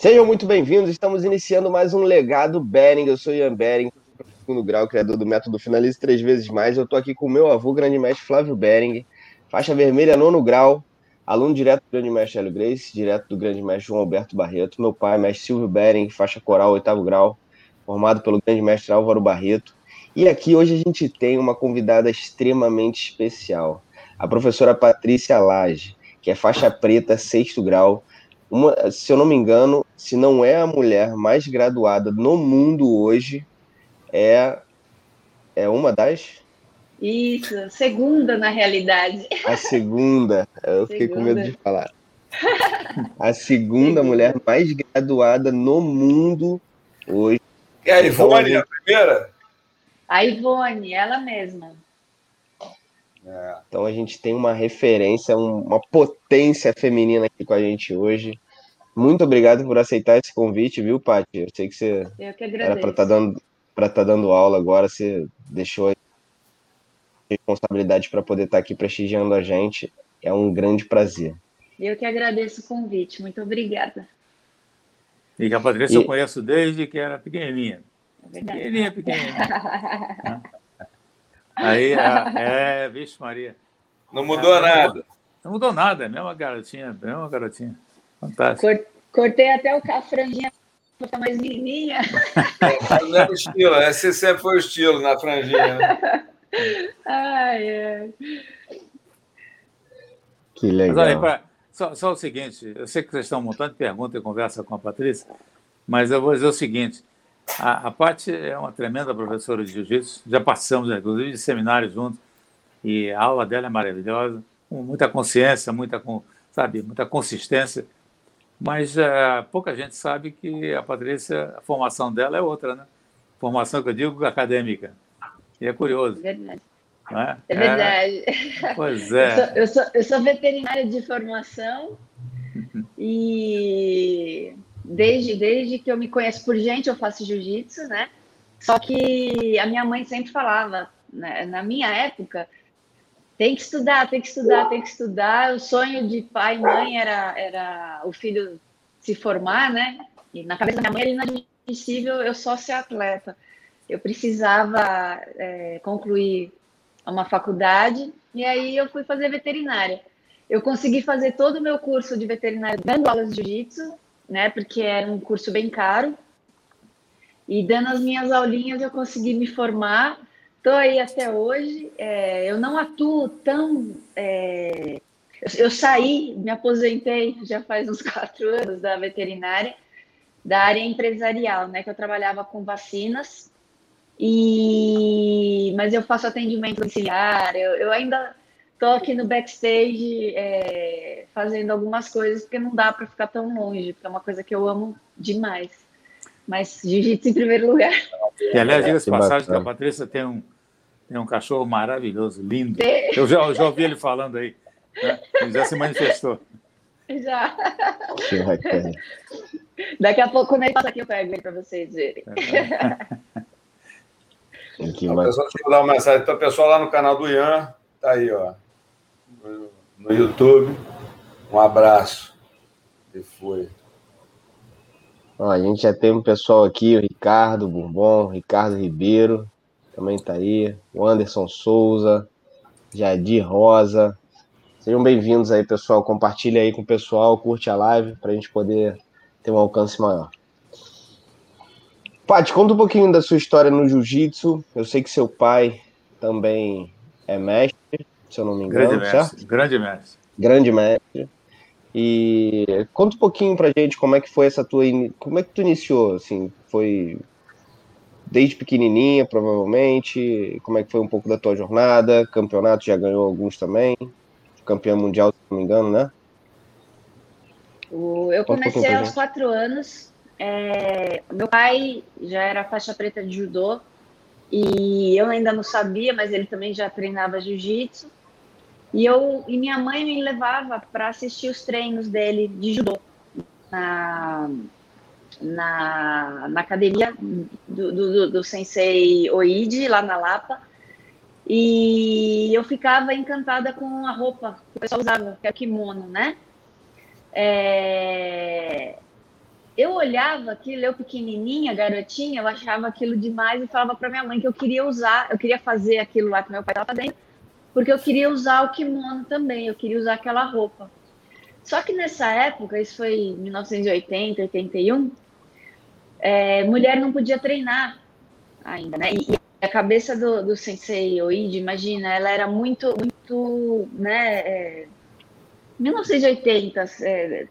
Sejam muito bem-vindos, estamos iniciando mais um Legado Bering. Eu sou Ian Bering, segundo grau, criador do método Finalize Três Vezes Mais. Eu estou aqui com o meu avô, grande mestre Flávio Bering, faixa vermelha, nono grau, aluno direto do grande mestre Hélio Grace, direto do grande mestre João Alberto Barreto. Meu pai, mestre Silvio Bering, faixa coral, oitavo grau, formado pelo grande mestre Álvaro Barreto. E aqui hoje a gente tem uma convidada extremamente especial, a professora Patrícia Lage, que é faixa preta, sexto grau, uma, se eu não me engano, se não é a mulher mais graduada no mundo hoje, é, é uma das. Isso, segunda na realidade. A segunda, eu fiquei segunda. com medo de falar. A segunda mulher mais graduada no mundo hoje. É a Ivone então, a, primeira? A Ivone, ela mesma. É. Então a gente tem uma referência, uma potência feminina aqui com a gente hoje. Muito obrigado por aceitar esse convite, viu, Paty? Eu sei que você Eu que era para estar tá dando para estar tá dando aula agora, você deixou a responsabilidade para poder estar tá aqui prestigiando a gente. É um grande prazer. Eu que agradeço o convite. Muito obrigada. E que a Patrícia e... eu conheço desde que era pequenininha. É pequenininha, pequenininha. Aí, é, vixe Maria. Não mudou é, nada. Não mudou nada, é a mesma garotinha, mesma garotinha. Fantástico. Cortei até o franjinha para ficar mais menininha. É, não é o estilo, esse sempre foi o estilo na franjinha. Né? Ai, ai. Que legal. Mas, olha, pra, só, só, o seguinte, eu sei que vocês estão um montão de perguntas e conversa com a Patrícia, mas eu vou dizer o seguinte, a, a Paty é uma tremenda professora de jiu-jitsu, já passamos, né, inclusive, de seminários juntos, e a aula dela é maravilhosa, com muita consciência, muita, sabe, muita consistência, mas uh, pouca gente sabe que a Patrícia, a formação dela é outra, né? Formação que eu digo acadêmica. E é curioso. Verdade. É? é? verdade. É. Pois é. Eu sou, eu sou, eu sou veterinária de formação e desde, desde que eu me conheço por gente, eu faço jiu-jitsu, né? Só que a minha mãe sempre falava, né? na minha época, tem que estudar, tem que estudar, tem que estudar. O sonho de pai e mãe era, era o filho se formar, né? E na cabeça da minha mãe era inadmissível eu só ser atleta. Eu precisava é, concluir uma faculdade e aí eu fui fazer veterinária. Eu consegui fazer todo o meu curso de veterinária dando aulas de jiu-jitsu, né? Porque era um curso bem caro. E dando as minhas aulinhas eu consegui me formar Estou aí até hoje. É, eu não atuo tão. É, eu saí, me aposentei já faz uns quatro anos da veterinária, da área empresarial, né? Que eu trabalhava com vacinas. E mas eu faço atendimento domiciliar. Eu, eu ainda estou aqui no backstage é, fazendo algumas coisas porque não dá para ficar tão longe, porque é uma coisa que eu amo demais. Mas jiu-jitsu em primeiro lugar. E aliás, diga-se passagem que a Patrícia tem um, tem um cachorro maravilhoso, lindo. Eu já, eu já ouvi ele falando aí. Né? Ele já se manifestou. Já. Daqui a pouco, quando ele passa aqui, eu pego ele para vocês verem. Aqui, mas... pessoal, deixa eu dar uma mensagem para o pessoal lá no canal do Ian. Tá aí, ó. No, no YouTube. Um abraço. E foi. Ó, a gente já tem um pessoal aqui, o Ricardo Bourbon, Ricardo Ribeiro, também tá aí, o Anderson Souza, Jadir Rosa. Sejam bem-vindos aí, pessoal. Compartilha aí com o pessoal, curte a live para a gente poder ter um alcance maior. Paty, conta um pouquinho da sua história no jiu-jitsu. Eu sei que seu pai também é mestre, se eu não me engano, Grande certo? Mestre. Grande mestre. Grande mestre. E conta um pouquinho pra gente como é que foi essa tua. Como é que tu iniciou? Assim, foi desde pequenininha, provavelmente. Como é que foi um pouco da tua jornada? Campeonato já ganhou alguns também. Campeão mundial, se não me engano, né? eu comecei aos quatro anos. É, meu pai já era faixa preta de judô e eu ainda não sabia, mas ele também já treinava jiu-jitsu. E eu e minha mãe me levava para assistir os treinos dele de judô na, na, na academia do, do, do sensei Oide, lá na Lapa. E eu ficava encantada com a roupa que o pessoal usava, que é o kimono, né? É... eu olhava aquilo, eu pequenininha, garotinha, eu achava aquilo demais e falava para minha mãe que eu queria usar, eu queria fazer aquilo lá que meu pai estava fazendo, porque eu queria usar o kimono também, eu queria usar aquela roupa. Só que nessa época, isso foi em 1980, 81, é, mulher não podia treinar ainda, né? E, a cabeça do, do sensei Oide, imagina, ela era muito, muito, né? É, 1980, é,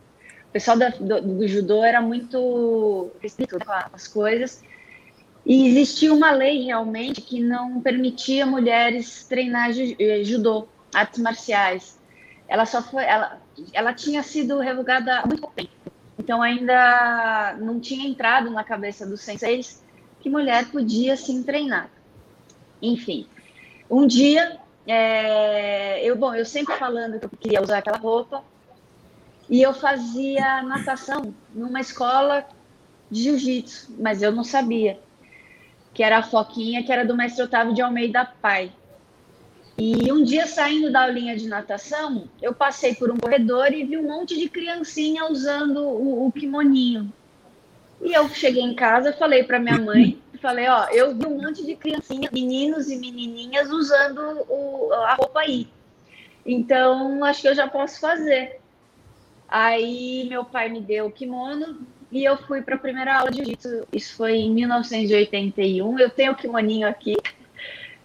o pessoal da, do, do, judô era muito restrito com as coisas. E existia uma lei realmente que não permitia mulheres treinar eh, judô, artes marciais. Ela só foi, ela, ela tinha sido revogada há muito tempo. Então ainda não tinha entrado na cabeça dos senseis que mulher podia sim treinar. Enfim, um dia é, eu bom, eu sempre falando que eu queria usar aquela roupa, e eu fazia natação numa escola de jiu-jitsu, mas eu não sabia que era a Foquinha, que era do mestre Otávio de Almeida Pai. E um dia, saindo da aulinha de natação, eu passei por um corredor e vi um monte de criancinha usando o, o kimoninho. E eu cheguei em casa, falei para minha mãe, falei, ó, eu vi um monte de criancinha, meninos e menininhas usando o, a roupa aí. Então, acho que eu já posso fazer. Aí meu pai me deu o kimono e eu fui para a primeira aula de jiu-jitsu. Isso foi em 1981. Eu tenho o kimoninho aqui.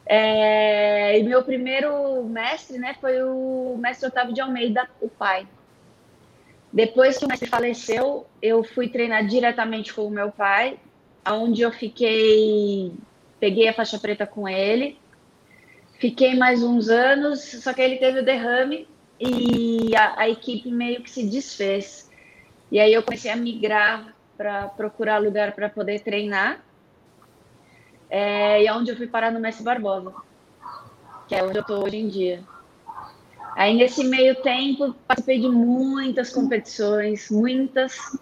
É, e meu primeiro mestre, né, foi o mestre Otávio de Almeida, o pai. Depois que o mestre faleceu, eu fui treinar diretamente com o meu pai, onde eu fiquei, peguei a faixa preta com ele, fiquei mais uns anos, só que ele teve o derrame e a, a equipe meio que se desfez. E aí eu comecei a migrar para procurar lugar para poder treinar. É, e é onde eu fui parar no Mestre Barbosa, que é onde eu estou hoje em dia. Aí nesse meio tempo participei de muitas competições, muitas.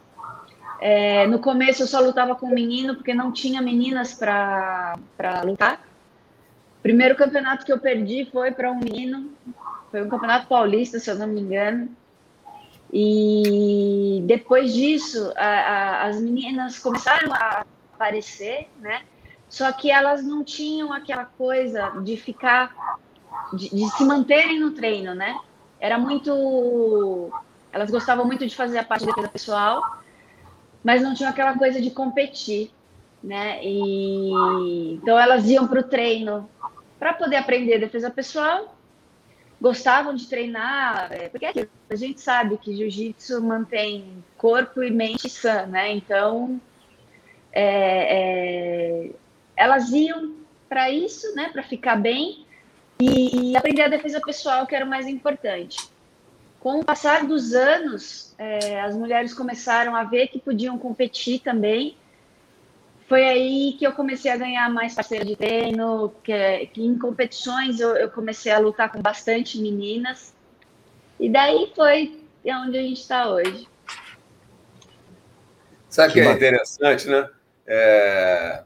É, no começo eu só lutava com menino porque não tinha meninas para lutar. Primeiro campeonato que eu perdi foi para um menino foi um campeonato paulista, se eu não me engano. E depois disso, a, a, as meninas começaram a aparecer, né? Só que elas não tinham aquela coisa de ficar, de, de se manterem no treino, né? Era muito. Elas gostavam muito de fazer a parte defesa pessoal, mas não tinham aquela coisa de competir, né? E então elas iam para o treino para poder aprender defesa pessoal gostavam de treinar, é, porque é a gente sabe que jiu-jitsu mantém corpo e mente sã, né? Então, é, é, elas iam para isso, né? Para ficar bem e, e, aprender a defesa pessoal, que era o mais importante. Com o passar dos anos, é, as mulheres começaram a ver que podiam competir também foi aí que eu comecei a ganhar mais parceira de treino, que, que em competições eu, eu, comecei a lutar com bastante meninas. E daí foi onde a gente está hoje. Sabe o que, que é interessante, né? É...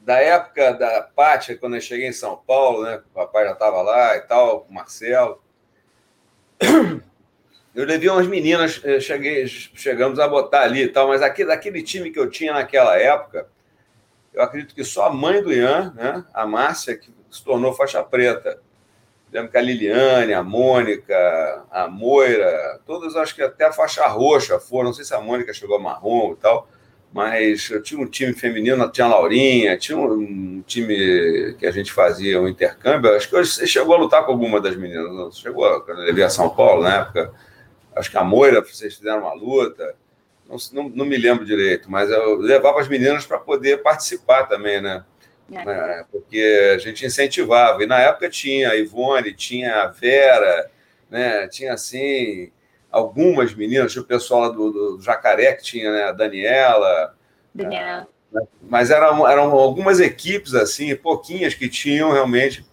Da época da Pátia, quando eu cheguei em São Paulo, né? O papai já estava lá e tal, o Marcelo. Eu levei umas meninas, eh, cheguei, chegamos a botar ali e tal, mas aqui, daquele time que eu tinha naquela época, eu acredito que só a mãe do Ian, né, a Márcia, que se tornou faixa preta. Lembro que a Liliane, a Mônica, a Moira, todas acho que até a faixa roxa foram. Não sei se a Mônica chegou a marrom e tal, mas eu tinha um time feminino, tinha a Laurinha, tinha um time que a gente fazia um intercâmbio. Acho que você chegou a lutar com alguma das meninas, chegou quando eu levei a São Paulo na época acho que a Moira, vocês fizeram uma luta, não, não, não me lembro direito, mas eu levava as meninas para poder participar também, né? É. Né? Porque a gente incentivava. E na época tinha a Ivone, tinha a Vera, né? tinha assim algumas meninas, tinha o pessoal lá do, do Jacaré, que tinha né? a Daniela. Daniela. É, mas eram, eram algumas equipes, assim, pouquinhas que tinham realmente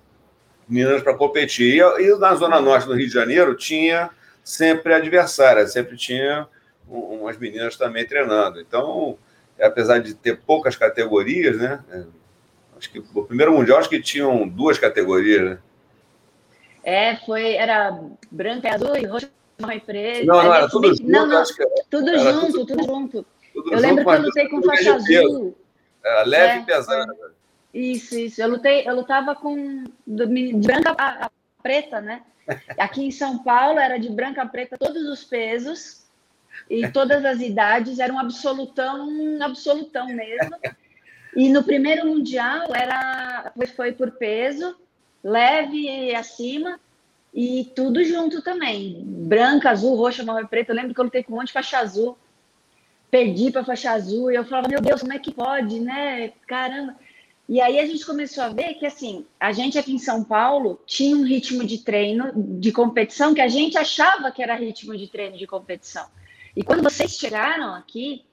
meninas para competir. E, e na Zona Norte do Rio de Janeiro tinha sempre adversária, sempre tinha umas meninas também treinando. Então, apesar de ter poucas categorias, né? É, acho que o primeiro mundial acho que tinham duas categorias, né? É, foi, era branca e azul e roxo, e preto. Não, não, era tudo junto. Não, não, tudo junto, tudo, junto. Eu lembro que eu lutei com faixa azul. Era leve e pesada. É. Isso, isso. Eu lutei, eu lutava com de branca a preta, né? Aqui em São Paulo era de branca preta todos os pesos e todas as idades, era um absolutão, um absolutão mesmo. E no primeiro mundial era foi, foi por peso, leve e acima, e tudo junto também. Branca, azul, roxa, marrom e preta. Eu lembro que eu lutei com um monte de faixa azul. Perdi para faixa azul e eu falava, meu Deus, como é que pode, né? Caramba. E aí a gente começou a ver que, assim, a gente aqui em São Paulo tinha um ritmo de treino, de competição, que a gente achava que era ritmo de treino de competição. E quando vocês chegaram aqui,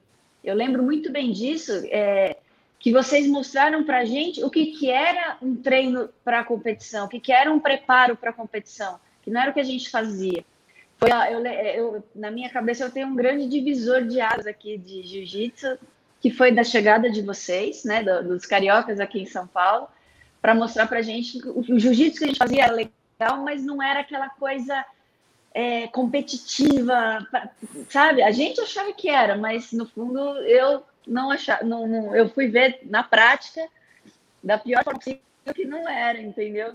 eu lembro muito bem disso, é, que vocês mostraram para a gente o que, que era um treino para competição, o que, que era um preparo para competição, que não era o que a gente fazia. Foi, eu, eu, na minha cabeça eu tenho um grande divisor de águas aqui de jiu-jitsu, que foi da chegada de vocês, né, dos cariocas aqui em São Paulo, para mostrar para a gente que o, jiu-jitsu que a gente fazia era legal, mas não era aquela coisa é, competitiva, sabe? A gente achava que era, mas no fundo eu não achava, não, não, eu fui ver na prática da pior forma que não era, entendeu?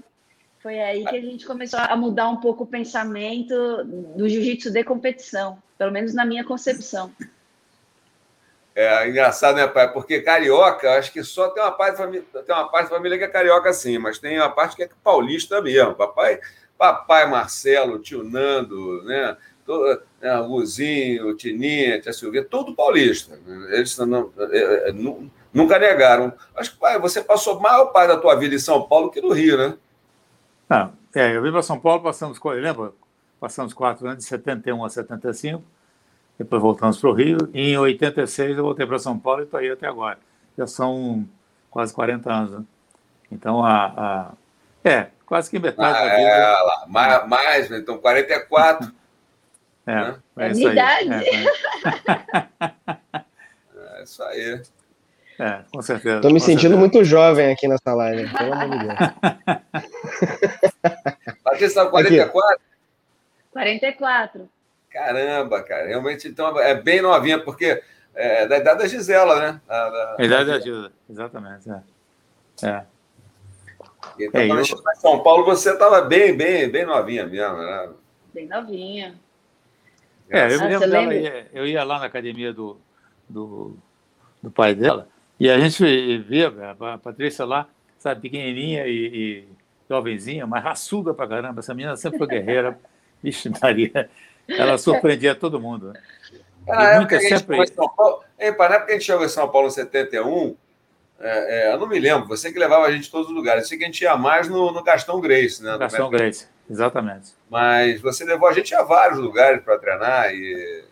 Foi aí que a gente começou a mudar um pouco o pensamento do jiu-jitsu de competição, pelo menos na minha concepção. É engraçado, né, pai? Porque carioca, acho que só tem uma parte da família, tem uma parte da família que é carioca, sim, mas tem uma parte que é paulista mesmo. Papai, papai Marcelo, tio Nando, né? Né, Tininha, tia Silvia, todo paulista. Eles não, é, é, nunca negaram. Acho que, pai, você passou maior parte da tua vida em São Paulo que no Rio, né? Ah, é, eu vim para São Paulo, passamos, lembra? Passamos quatro anos, de 71 a 75, depois voltamos para o Rio, e em 86 eu voltei para São Paulo e estou aí até agora. Já são quase 40 anos. Né? Então, a, a, é, quase que metade ah, da vida. É, lá, mais, mais, então 44. É, né? é, é isso aí. É, é isso aí. É, com certeza. Estou me sentindo certeza. muito jovem aqui nessa live, pelo amor de Deus. Patrícia, 44? Aqui. 44. Caramba, cara. Realmente, então, é bem novinha, porque é da idade da Gisela, né? Da, da, a idade da Gisela, exatamente. É. é. Então, é, eu... em São Paulo, você estava bem, bem, bem novinha mesmo, né? Bem novinha. É, eu, ah, lembro dela, ia, eu ia lá na academia do, do, do, pai dela e a gente via a Patrícia lá, sabe, pequenininha e, e jovenzinha, mas raçuda pra caramba. Essa menina sempre foi guerreira. Vixe, Maria, ela surpreendia todo mundo. Né? Ah, muita sempre... São Paulo, na época que a gente chegou em São Paulo em 71, é, é, eu não me lembro, você que levava a gente em todos os lugares. Eu sei que a gente ia mais no, no Gastão Grace, né? Gastão Grace, exatamente. Mas você levou a gente a vários lugares para treinar e.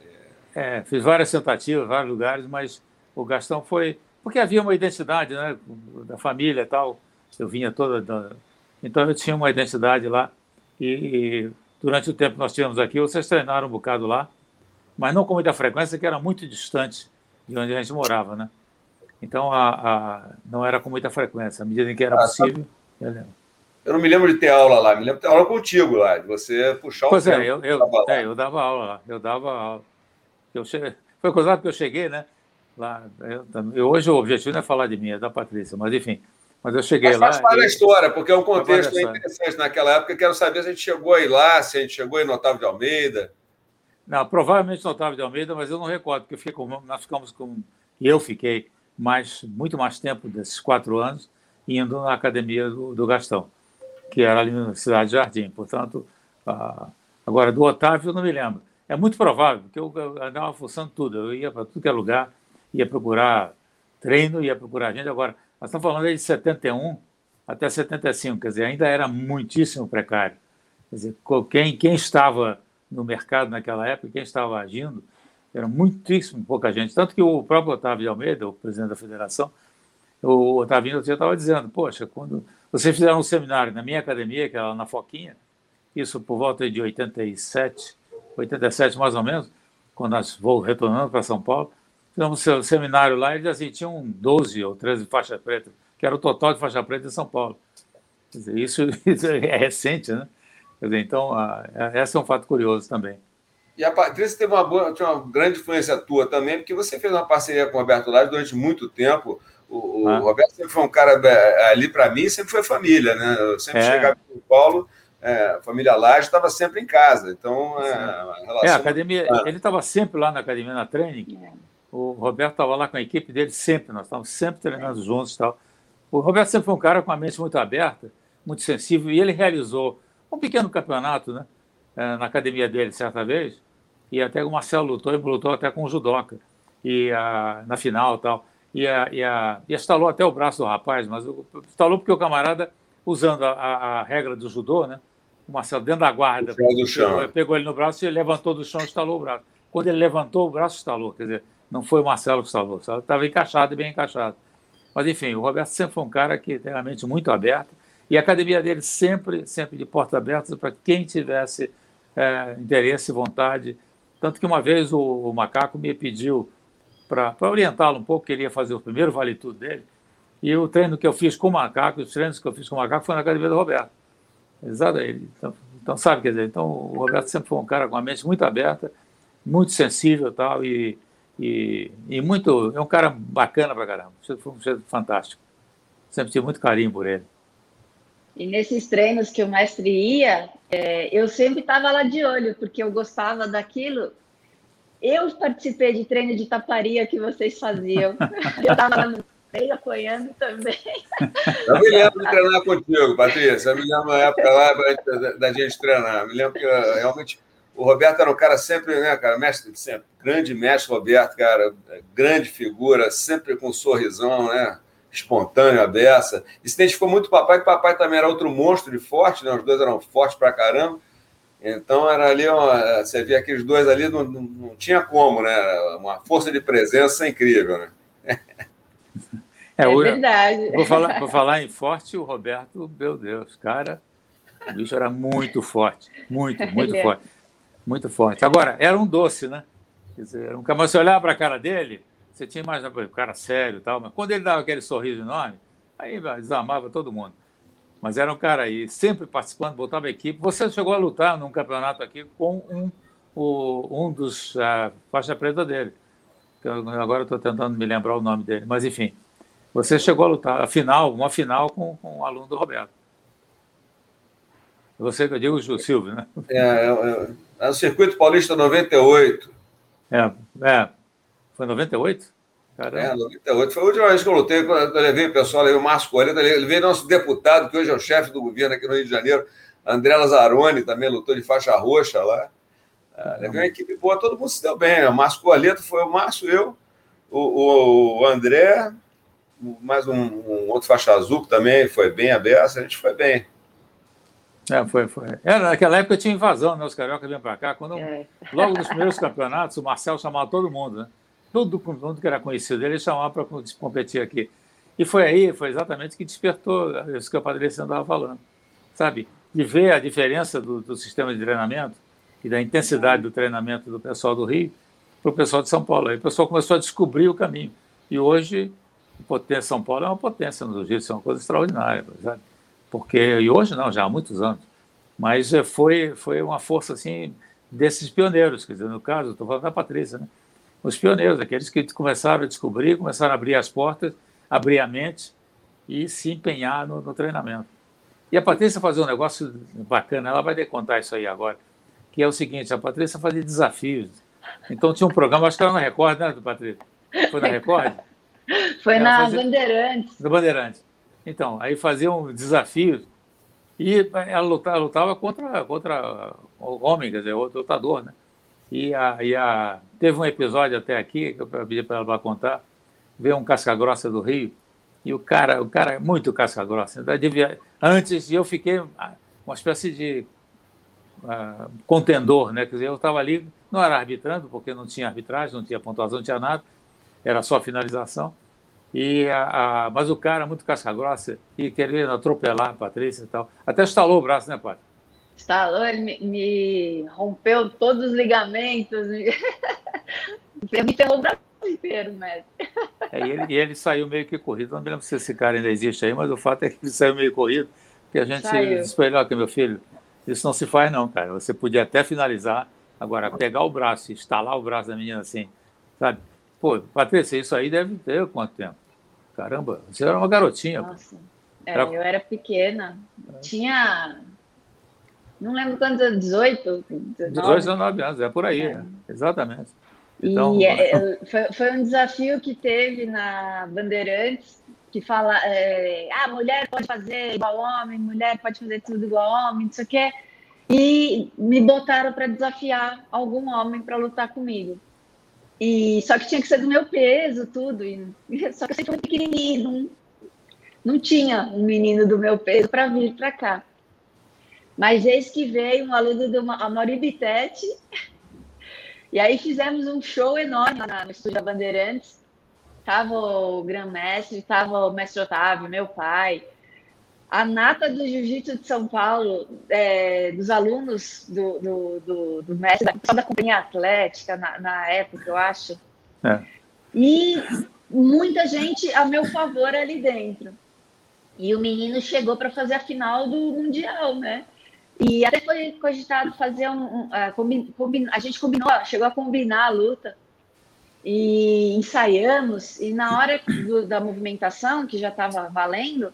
É, fiz várias tentativas, vários lugares, mas o Gastão foi. Porque havia uma identidade, né? Da família e tal. Eu vinha toda. Da... Então eu tinha uma identidade lá. E, e durante o tempo que nós tínhamos aqui, vocês treinaram um bocado lá, mas não com muita frequência, que era muito distante de onde a gente morava, né? Então, a, a, não era com muita frequência. À medida em que era ah, possível, eu lembro. Eu não me lembro de ter aula lá, me lembro de ter aula contigo lá, de você puxar o Pois é, eu, eu, é, eu dava aula lá, eu dava aula. Eu foi coisa que eu cheguei, né? Lá, eu, eu, hoje o objetivo não é falar de mim, é da Patrícia, mas enfim. Mas eu cheguei mas lá. Faz parte da história, porque é um contexto interessante naquela época. Quero saber se a gente chegou aí lá, se a gente chegou aí no Otávio de Almeida. Não, provavelmente no Otávio de Almeida, mas eu não recordo, porque eu fiquei com, nós ficamos com. Eu fiquei mais, muito mais tempo desses quatro anos indo na academia do, do Gastão, que era ali na Cidade Jardim. Portanto, agora do Otávio eu não me lembro. É muito provável, porque eu, eu andava fuçando tudo, eu ia para tudo que é lugar, ia procurar treino, ia procurar gente. Agora, nós estamos falando aí de 71 até 75, quer dizer, ainda era muitíssimo precário. Quer dizer, quem, quem estava no mercado naquela época, quem estava agindo, era muitíssimo pouca gente. Tanto que o próprio Otávio de Almeida, o presidente da federação, o Otavinho já estava dizendo: Poxa, quando vocês fizeram um seminário na minha academia, que era na Foquinha, isso por volta de 87, 87 mais ou menos, quando nós vou retornando para São Paulo, fizemos um seminário lá e assim, tinham 12 ou 13 faixas pretas, que era o total de faixa preta em São Paulo. Dizer, isso, isso, é recente, né? Dizer, então, a, a, esse é um fato curioso também. E a Patrícia teve uma, boa, tinha uma grande influência tua também, porque você fez uma parceria com o Roberto Lage durante muito tempo. O, ah. o Roberto sempre foi um cara é, ali para mim, sempre foi família, né? Eu sempre é. chegava no Paulo, é, família Laje estava sempre em casa. Então, é, a relação. É, a academia, ele estava sempre lá na academia, na training. O Roberto estava lá com a equipe dele sempre, nós estávamos sempre treinando juntos e tal. O Roberto sempre foi um cara com a mente muito aberta, muito sensível, e ele realizou um pequeno campeonato né, é, na academia dele certa vez, e até o Marcelo lutou, e lutou até com o judoca, e a, na final tal. E, a, e, a, e estalou até o braço do rapaz, mas estalou porque o camarada, usando a, a, a regra do judô, né, o Marcelo dentro da guarda, pegou, pegou, ele no braço e levantou do chão e estalou o braço. Quando ele levantou o braço, estalou. Quer dizer, não foi o Marcelo que estalou, estava encaixado bem encaixado. Mas, enfim, o Roberto sempre foi um cara que tem a mente muito aberta e a academia dele sempre, sempre de portas abertas para quem tivesse é, interesse e vontade. Tanto que uma vez o, o Macaco me pediu para orientá-lo um pouco, queria fazer o primeiro vale tudo dele. E o treino que eu fiz com o Macaco, os treinos que eu fiz com o Macaco foi na academia do Roberto. Exato. Então, então, sabe, quer dizer, então o Roberto sempre foi um cara com a mente muito aberta, muito sensível tal, e e, e muito. É um cara bacana pra caramba. Foi um ser fantástico. Sempre tive muito carinho por ele. E nesses treinos que o mestre ia, é, eu sempre estava lá de olho, porque eu gostava daquilo. Eu participei de treino de taparia que vocês faziam. eu estava lá no treino apoiando também. Eu me lembro de treinar contigo, Patrícia. Eu me lembro da época lá da, da gente treinar. Eu me lembro que realmente o Roberto era um cara sempre, né, cara, mestre, sempre, grande mestre Roberto, cara, grande figura, sempre com um sorrisão, né, espontâneo, aberta. E se identificou muito com o papai, que o papai também era outro monstro de forte, né, os dois eram fortes pra caramba. Então era ali, uma, você via aqueles dois ali, não, não, não, tinha como, né, uma força de presença incrível, né. É, é verdade. Vou falar, vou falar em forte, o Roberto, meu Deus, cara, o bicho era muito forte, muito, muito é. forte. Muito forte. Agora, era um doce, né? Quer dizer, um você olhava para a cara dele, você tinha mais um cara sério e tal, mas quando ele dava aquele sorriso enorme, aí desarmava todo mundo. Mas era um cara aí, sempre participando, botava a equipe. Você chegou a lutar num campeonato aqui com um, o, um dos uh, faixa preta dele. Eu, agora estou tentando me lembrar o nome dele, mas enfim. Você chegou a lutar, a final, uma final com, com um aluno do Roberto. Você que eu digo, o Silvio, né? É, é, é é no Circuito Paulista 98. É, é. Foi 98? Caramba. É, 98. Foi a última vez que eu lutei, quando eu levei o pessoal, levei o Márcio Coleta, levei nosso deputado, que hoje é o chefe do governo aqui no Rio de Janeiro, André Lazzaroni, também lutou de faixa roxa lá. É, levei uma equipe boa, todo mundo se deu bem. Né? O Márcio Coleta foi o Márcio, eu, o, o André, mais um, um, outro faixa azul que também foi bem aberto, a gente foi bem. É, foi, foi. Era, naquela época tinha invasão, né? Os cariocas vinham para cá. Quando, é. Logo nos primeiros campeonatos, o Marcel chamava todo mundo, né? Todo mundo que era conhecido dele, ele chamava para competir aqui. E foi aí, foi exatamente que despertou isso que a Patrícia andava falando. Sabe? De ver a diferença do, do sistema de treinamento e da intensidade do treinamento do pessoal do Rio para o pessoal de São Paulo. Aí o pessoal começou a descobrir o caminho. E hoje, potência São Paulo é uma potência no jiu-jitsu, é uma coisa extraordinária. Sabe? Porque e hoje não, já há muitos anos, mas eh, foi foi uma força assim desses pioneiros, quer dizer, no caso, estou falando da Patrícia, né? Os pioneiros, aqueles que começaram a descobrir, começaram a abrir as portas, abrir a mente e se empenhar no, no treinamento. E a Patrícia fazia um negócio bacana, ela vai contar isso aí agora, que é o seguinte, a Patrícia fazia desafios. Então tinha um programa, acho que era na Record, né, Patrícia? Foi na Record? Foi ela na fazia... Bandeirantes. No Bandeirantes. Então, aí faziam desafios e ela lutava, lutava contra, contra o homem, quer dizer, outro lutador, né? E, a, e a, teve um episódio até aqui, que eu pedi para ela contar, veio um casca-grossa do Rio, e o cara, o cara é muito casca-grossa. Antes eu fiquei uma espécie de uh, contendor, né? Quer dizer, eu estava ali, não era arbitrando, porque não tinha arbitragem, não tinha pontuação, não tinha nada, era só finalização. E a, a, mas o cara, muito casca-grossa, e querendo atropelar a Patrícia e tal. Até estalou o braço, né, Patrícia? Estalou, ele me, me, rompeu todos os ligamentos, me, me ferrou o braço inteiro, mestre. É, e, ele, e ele saiu meio que corrido. Não me lembro se esse cara ainda existe aí, mas o fato é que ele saiu meio corrido, porque a gente saiu. espelhou aqui, meu filho. Isso não se faz, não, cara. Você podia até finalizar, Agora, pegar o braço e estalar o braço da menina assim, sabe? Pô, Patrícia, isso aí deve ter quanto tempo? Caramba, você era uma garotinha. Nossa. É, era... Eu era pequena. Tinha. Não lembro quanto, 18? 19, 18, 19 anos, é por aí, é. Né? exatamente. Então, e é, foi, foi, um desafio que teve na Bandeirantes, que fala, é, ah, mulher pode fazer igual homem, mulher pode fazer tudo igual homem, não sei o quê. E me botaram para desafiar algum homem para lutar comigo. E só que tinha que ser do meu peso, tudo. E, só que eu sempre fui pequenininho, não, não tinha um menino do meu peso para vir para cá. Mas eis que veio um aluno do Amori Bitete, e aí fizemos um show enorme lá no estúdio da Bandeirantes. Tava o grão-mestre, tava o mestre Otávio, meu pai, a nata do Jiu-Jitsu de São Paulo, é, dos alunos do, do, do, do mestre, da, da companhia atlética na, na época, eu acho. É. E muita gente a meu favor ali dentro. E o menino chegou para fazer a final do Mundial, né? E até foi cogitado fazer um. um uh, combin, combin, a gente combinou, chegou a combinar a luta e ensaiamos. E na hora do, da movimentação, que já estava valendo,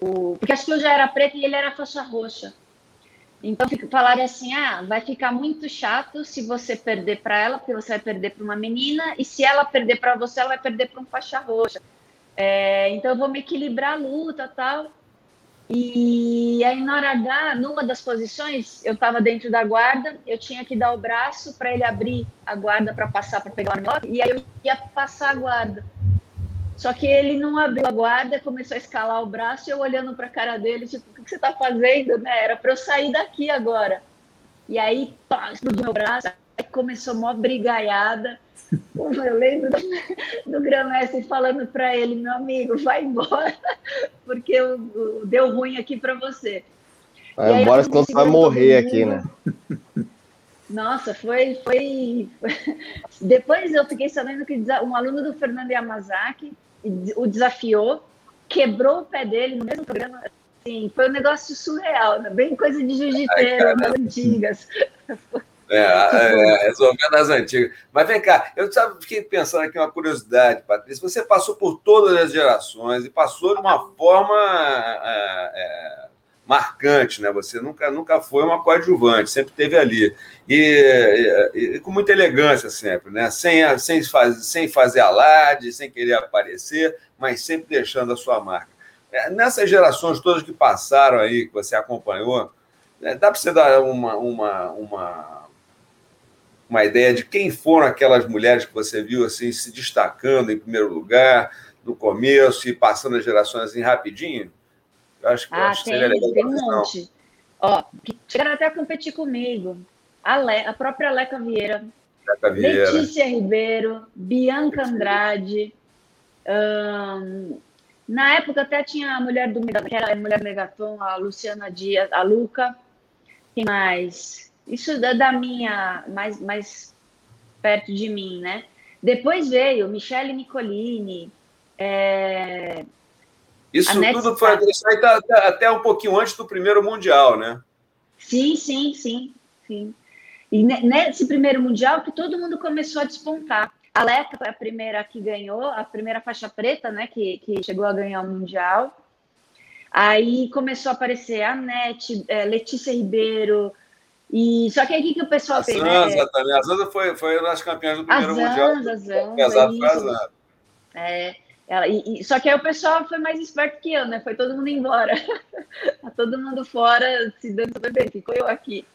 o, porque acho que eu já era preta e ele era faixa roxa. Então falaram assim: ah, vai ficar muito chato se você perder para ela, porque você vai perder para uma menina, e se ela perder para você, ela vai perder para um faixa roxa. É, então eu vou me equilibrar a luta tal. E aí, na hora H, numa das posições, eu estava dentro da guarda, eu tinha que dar o braço para ele abrir a guarda para passar para pegar o armlock, e aí eu ia passar a guarda. Só que ele não abriu a guarda, começou a escalar o braço, e eu olhando para a cara dele, tipo, o que você está fazendo? Né? Era para eu sair daqui agora. E aí, pá, explodiu meu braço, aí começou uma brigaiada. Eu lembro do, do Gramestre falando para ele, meu amigo, vai embora, porque eu, deu ruim aqui para você. Vai embora, senão você vai morrer aqui, né? Nossa, foi, foi. Depois eu fiquei sabendo que um aluno do Fernando Yamazaki o desafiou, quebrou o pé dele no mesmo programa. Assim, foi um negócio surreal, né? bem coisa de jiu-jiteiro, antigas. É, é, resolvendo as antigas. Mas vem cá, eu sabe, fiquei pensando aqui uma curiosidade, Patrícia. Você passou por todas as gerações e passou de uma forma é, é, marcante, né? Você nunca, nunca foi uma coadjuvante, sempre teve ali. E, e, e, com muita elegância sempre, né? Sem, sem, faz, sem fazer alarde, sem querer aparecer, mas sempre deixando a sua marca. É, nessas gerações todas que passaram aí, que você acompanhou, né, dá para você dar uma, uma, uma uma ideia de quem foram aquelas mulheres que você viu assim se destacando em primeiro lugar no começo e passando as gerações assim rapidinho? Acho que, ah, acho tem, que seria legal. Tem um monte. Ó, chegaram até a competir comigo. A, Le, a própria Leca Vieira, Leca Vieira, Letícia Ribeiro, Bianca Andrade. Hum, na época até tinha a mulher do que era a mulher Megaton, a Luciana Dias, a Luca. Quem mais? Isso da, da minha, mais, mais perto de mim, né? Depois veio Michele Nicolini. É... Isso tudo foi tá, tá, até um pouquinho antes do primeiro Mundial, né? Sim, sim, sim, sim. E nesse primeiro Mundial que todo mundo começou a despontar. A Leca foi a primeira que ganhou, a primeira faixa preta, né? Que, que chegou a ganhar o Mundial. Aí começou a aparecer a Nete, é, Letícia Ribeiro, e só que aí que o pessoal a fez. Zanza né? também. A Zanza foi, foi uma das campeãs do primeiro a Zanza, mundial. A Zanza, pesado. É, ela, e, e, só que aí o pessoal foi mais esperto que eu, né? Foi todo mundo embora. Tá todo mundo fora se dando bem. Ficou eu aqui.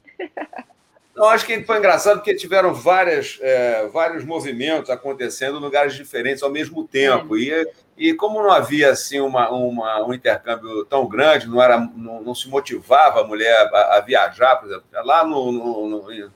Eu acho que foi engraçado porque tiveram várias, é, vários movimentos acontecendo em lugares diferentes ao mesmo tempo. É. E e como não havia assim uma, uma, um intercâmbio tão grande, não, era, não, não se motivava a mulher a, a, viajar, por exemplo, lá no, no, no,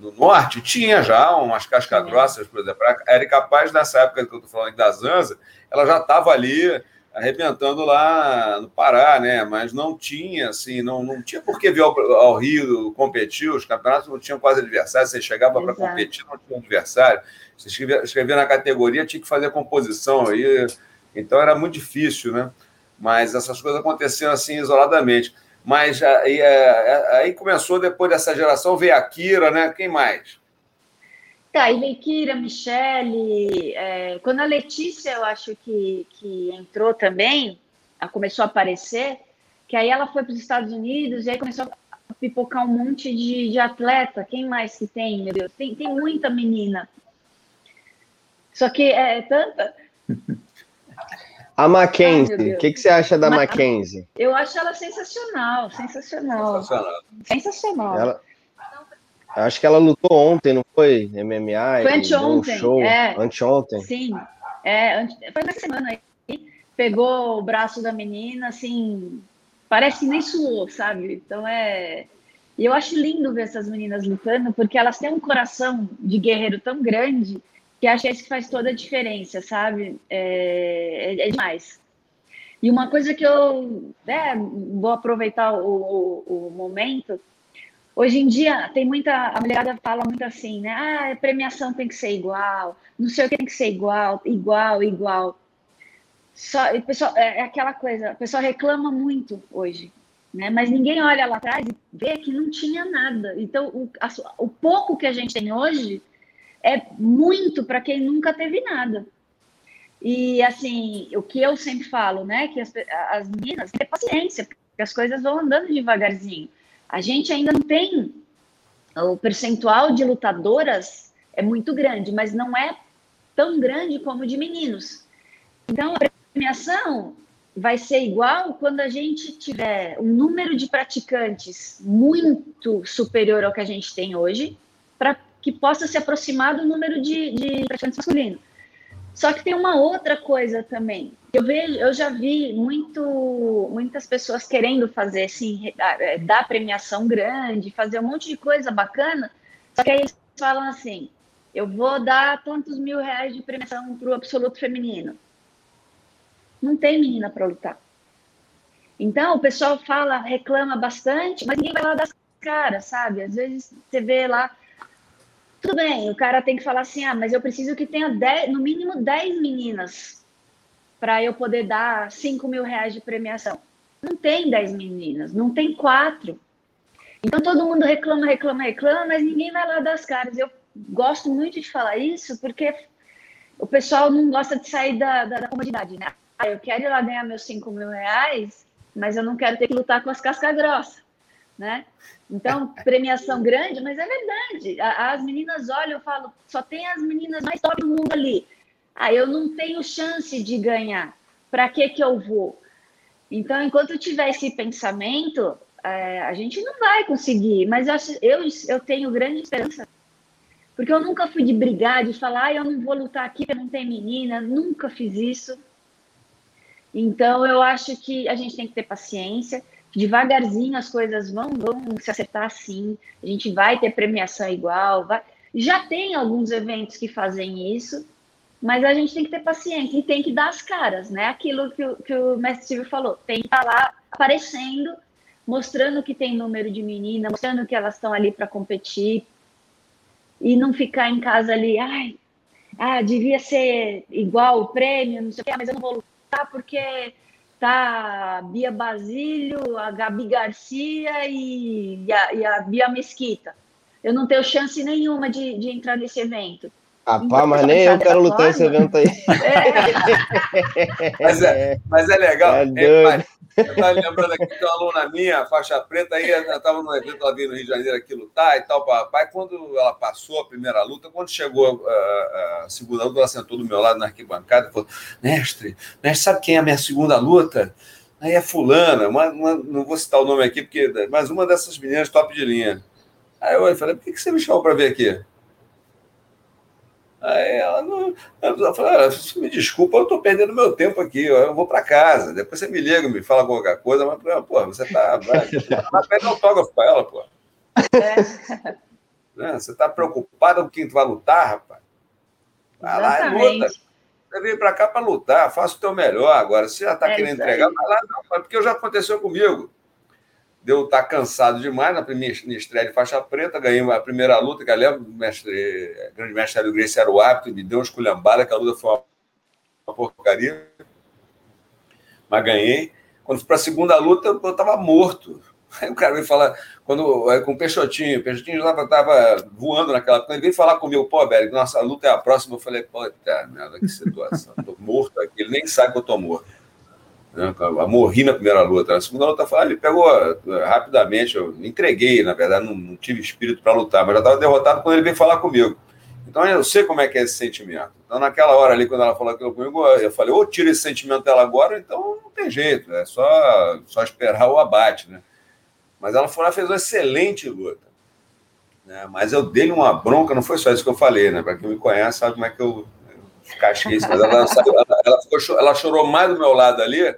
no norte tinha já umas cascas grossas, por exemplo. Era capaz, nessa época que eu estou falando da Zanza, ela já estava ali arrebentando lá no Pará, né? Mas não tinha, assim, não, não tinha por que vir ao, ao Rio competir, os campeonatos não tinham quase adversário, você chegava para competir, não tinha adversário. Você escrevia, escrevia, na categoria, tinha que fazer a composição aí, então era muito difícil, né? Mas essas coisas aconteciam assim isoladamente. Mas aí, aí começou, depois dessa geração, veio a Kira, né? Quem mais? Tá, e veio Kira, Michele. É, quando a Letícia, eu acho que, que entrou também, começou a aparecer, que aí ela foi para os Estados Unidos e aí começou a pipocar um monte de, de atleta. Quem mais que tem, meu Deus? Tem, tem muita menina. Só que é tanta. A Mackenzie, o que, que você acha da Mackenzie? Eu acho ela sensacional, sensacional. Sensacional. sensacional. Ela, acho que ela lutou ontem, não foi? MMA? Foi anteontem. Um show. É, anteontem. Sim, é, foi na semana aí. Pegou o braço da menina, assim, parece que nem suou, sabe? Então é. E eu acho lindo ver essas meninas lutando, porque elas têm um coração de guerreiro tão grande que acho que é isso que faz toda a diferença, sabe? É, é, é demais. E uma coisa que eu é, vou aproveitar o, o, o, momento. Hoje em dia tem muita. A mulherada fala muito assim, né? Ah, premiação tem que ser igual, não sei o que tem que ser igual, igual, igual. Só, e pessoal, é, é aquela coisa, o pessoal reclama muito hoje, né? Mas ninguém olha lá atrás e vê que não tinha nada. Então, o, a, o pouco que a gente tem hoje é muito para quem nunca teve nada. E assim, o que eu sempre falo, né, que as, as meninas têm paciência, porque as coisas vão andando devagarzinho. A gente ainda não tem o percentual de lutadoras é muito grande, mas não é tão grande como de meninos. Então, a premiação vai ser igual quando a gente tiver um número de praticantes muito superior ao que a gente tem hoje, para que possa se aproximar do número de, de praticantes masculinos. Só que tem uma outra coisa também. Eu vejo, eu já vi muito, muitas pessoas querendo fazer assim, é, dar premiação grande, fazer um monte de coisa bacana. Só que aí eles falam assim: eu vou dar tantos mil reais de premiação para o absoluto feminino. Não tem menina para lutar. Então o pessoal fala, reclama bastante, mas ninguém vai lá dar cara, sabe? Às vezes você vê lá tudo bem, o cara tem que falar assim: ah, mas eu preciso que tenha dez, no mínimo 10 meninas para eu poder dar 5 mil reais de premiação. Não tem 10 meninas, não tem quatro. Então todo mundo reclama, reclama, reclama, mas ninguém vai lá das caras. Eu gosto muito de falar isso porque o pessoal não gosta de sair da, da, da comodidade, né? Ah, eu quero ir lá ganhar meus 5 mil reais, mas eu não quero ter que lutar com as cascas grossas, né? Então, premiação grande, mas é verdade. As meninas olham, eu falo, só tem as meninas mais top do mundo ali. Ah, eu não tenho chance de ganhar. Para que que eu vou? Então, enquanto tiver esse pensamento, é, a gente não vai conseguir. Mas eu, eu, eu tenho grande esperança. Porque eu nunca fui de brigar, de falar, ah, eu não vou lutar aqui porque não tem menina. Nunca fiz isso. Então, eu acho que a gente tem que ter paciência devagarzinho as coisas vão, vão se acertar sim, a gente vai ter premiação igual, vai... já tem alguns eventos que fazem isso, mas a gente tem que ter paciência e tem que dar as caras, né? Aquilo que o, que o mestre Silvio falou, tem que estar tá lá aparecendo, mostrando que tem número de menina, mostrando que elas estão ali para competir e não ficar em casa ali, ai, ah, devia ser igual o prêmio, não sei o quê, mas eu não vou lutar porque tá Bia Basílio, a Gabi Garcia e, e, a, e a Bia Mesquita. Eu não tenho chance nenhuma de, de entrar nesse evento. Rapaz, mas nem eu quero lutar esse evento aí. É. mas, é, mas é legal. É, é eu estava lembrando aqui de uma aluna minha, faixa preta, aí ela estava no evento, ela veio no Rio de Janeiro aqui lutar e tal, papai. Quando ela passou a primeira luta, quando chegou a, a segunda luta, ela sentou do meu lado na arquibancada e falou: Mestre, mestre, sabe quem é a minha segunda luta? Aí é Fulana, uma, uma, não vou citar o nome aqui, porque, mas uma dessas meninas top de linha. Aí eu falei: por que, que você me chamou para ver aqui? Aí ela não. Ela falou: ah, me desculpa, eu estou perdendo meu tempo aqui, eu vou para casa. Depois você me liga, me fala qualquer coisa, mas, pô, você está. Vai, pede autógrafo para ela, pô. É. Né? Você está preocupada com quem tu vai lutar, rapaz? Vai lá e luta. Você veio para cá para lutar, faça o teu melhor. Agora, se já está é querendo entregar, vai lá, não, porque já aconteceu comigo deu estar tá cansado demais na primeira estreia de faixa preta, ganhei a primeira luta, que aliás, o mestre, grande mestre Hélio Grace era o árbitro, me deu uma esculhambada, que a luta foi uma porcaria, mas ganhei. Quando fui para a segunda luta, eu estava morto. Aí o cara veio falar, quando, com o Peixotinho, o Peixotinho já estava voando naquela época, ele veio falar comigo, pô, Bérico, nossa, a luta é a próxima. Eu falei, pô, tá, merda, que situação, tô morto aqui, ele nem sabe que eu tô morto. Né? Eu morri na primeira luta. Na segunda luta, ele pegou eh, rapidamente, eu entreguei, na verdade, não, não tive espírito para lutar, mas já estava derrotado quando ele veio falar comigo. Então eu sei como é que é esse sentimento. Então, naquela hora ali, quando ela falou aquilo comigo, eu falei, ou tira esse sentimento dela agora, então não tem jeito, é só, só esperar o abate, né? Mas ela foi lá fez uma excelente luta. Né? Mas eu dei uma bronca, não foi só isso que eu falei, né? Para quem me conhece, sabe como é que eu, eu casquei isso. Mas ela, ela, ela, ficou, ela chorou mais do meu lado ali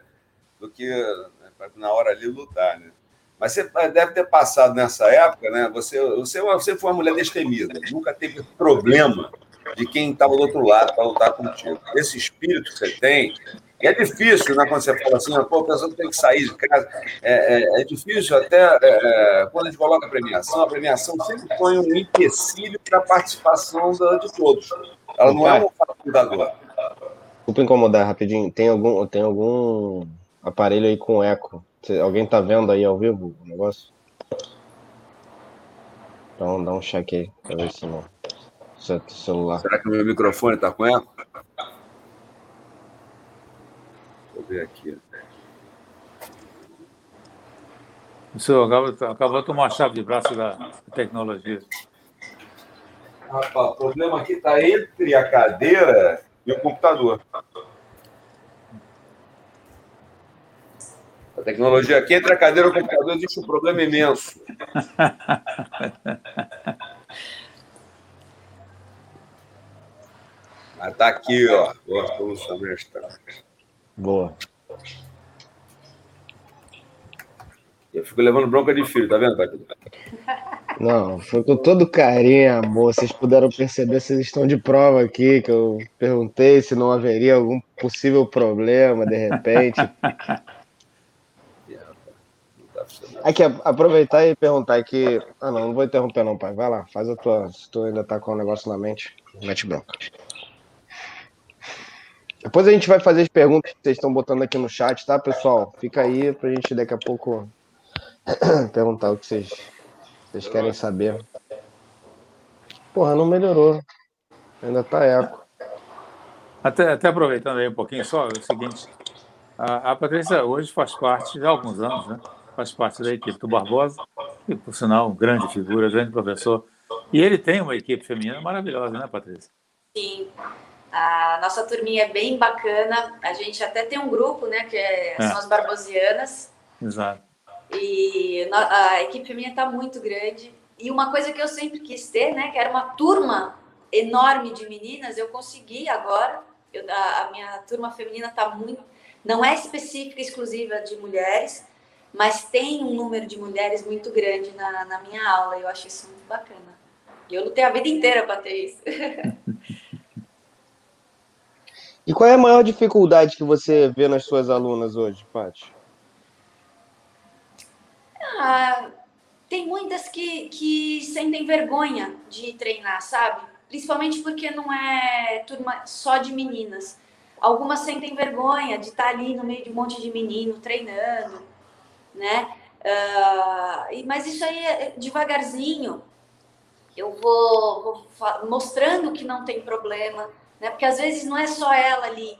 do que né, na hora ali lutar, né? Mas você deve ter passado nessa época, né? Você, você, você foi uma mulher destemida, nunca teve problema de quem estava do outro lado para lutar contigo. Esse espírito que você tem, é difícil, né? Quando você fala assim, pô, a pessoa tem que sair de casa. É, é, é difícil até é, é quando a gente coloca a premiação, a premiação sempre põe um empecilho para a participação de todos. Ela não é um facultador. Desculpa incomodar rapidinho. Tem algum, tem algum aparelho aí com eco? Alguém tá vendo aí ao vivo o negócio? Então dá um check aí pra ver se não. celular. Será que o meu microfone tá com eco? Vou ver aqui. O senhor acabou, acabou de tomar a chave de braço da tecnologia. Rapaz, o problema aqui está entre a cadeira e o computador. A tecnologia aqui, entre a cadeira e o computador, existe um problema imenso. Mas tá aqui, ó. Boa solução. Boa. Eu fico levando bronca de filho, tá vendo, Tati? Não, foi com todo carinho, amor. Vocês puderam perceber, vocês estão de prova aqui, que eu perguntei se não haveria algum possível problema, de repente. Aqui, aproveitar e perguntar aqui. Ah, não, não vou interromper, não, pai. Vai lá, faz a tua. Se tu ainda tá com o um negócio na mente, mete bronca. Depois a gente vai fazer as perguntas que vocês estão botando aqui no chat, tá, pessoal? Fica aí pra gente daqui a pouco perguntar o que vocês, vocês querem saber. Porra, não melhorou. Ainda tá eco. Até, até aproveitando aí um pouquinho só, é o seguinte. A, a Patrícia hoje faz parte, já há alguns anos, né? Faz parte da equipe do Barbosa, e por sinal, grande figura, grande professor. E ele tem uma equipe feminina maravilhosa, né, Patrícia? Sim. A nossa turminha é bem bacana. A gente até tem um grupo, né, que é, é. são as Barbosianas. Exato. E a equipe feminina está muito grande. E uma coisa que eu sempre quis ter, né, que era uma turma enorme de meninas, eu consegui agora. Eu, a, a minha turma feminina está muito. Não é específica, exclusiva de mulheres, mas tem um número de mulheres muito grande na, na minha aula. Eu acho isso muito bacana. E eu lutei a vida inteira para ter isso. E qual é a maior dificuldade que você vê nas suas alunas hoje, Paty? Ah, tem muitas que, que sentem vergonha de treinar, sabe? Principalmente porque não é turma só de meninas. Algumas sentem vergonha de estar ali no meio de um monte de menino treinando, né? Uh, mas isso aí é devagarzinho. Eu vou, vou mostrando que não tem problema, né? Porque às vezes não é só ela ali.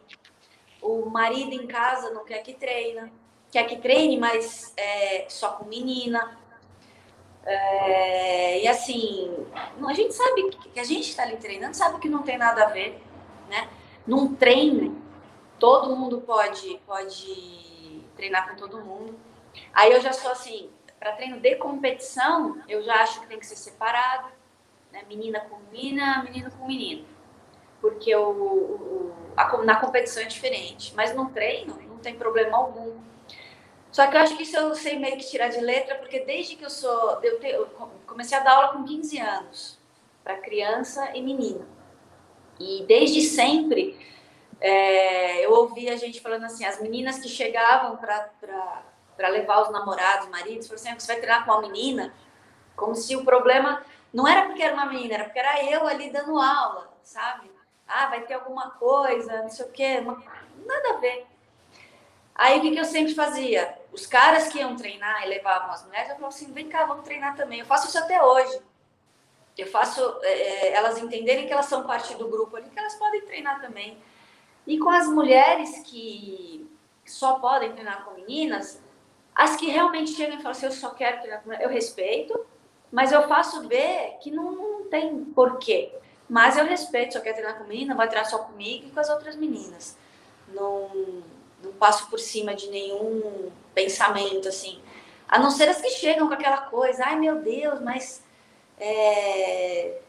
O marido em casa não quer que treina, quer que treine, mas é, só com menina. É, e assim, a gente sabe que a gente está ali treinando, sabe que não tem nada a ver, né? Num treino, todo mundo pode, pode treinar com todo mundo. Aí eu já sou assim, para treino de competição, eu já acho que tem que ser separado, né? Menina com menina, menino com menino porque o, o a, na competição é diferente, mas no treino não tem problema algum. Só que eu acho que isso eu sei meio que tirar de letra, porque desde que eu sou. Eu, te, eu comecei a dar aula com 15 anos, para criança e menino. E desde sempre é, eu ouvia a gente falando assim: as meninas que chegavam para levar os namorados, maridos, falavam assim: ah, você vai treinar com uma menina? Como se o problema não era porque era uma menina, era porque era eu ali dando aula, sabe? ah, vai ter alguma coisa, não sei o quê, nada a ver. Aí o que, que eu sempre fazia? Os caras que iam treinar e levavam as mulheres, eu falava assim: vem cá, vamos treinar também. Eu faço isso até hoje. Eu faço é, é, elas entenderem que elas são parte do grupo ali, que elas podem treinar também. E com as mulheres que só podem treinar com meninas, as que realmente chegam e falam assim: eu só quero treinar com eu respeito, mas eu faço ver que não, não tem porquê. Mas eu respeito, só quer treinar com menina, vai treinar só comigo e com as outras meninas. Não, não passo por cima de nenhum pensamento, assim. A não ser as que chegam com aquela coisa, ai meu Deus, mas é,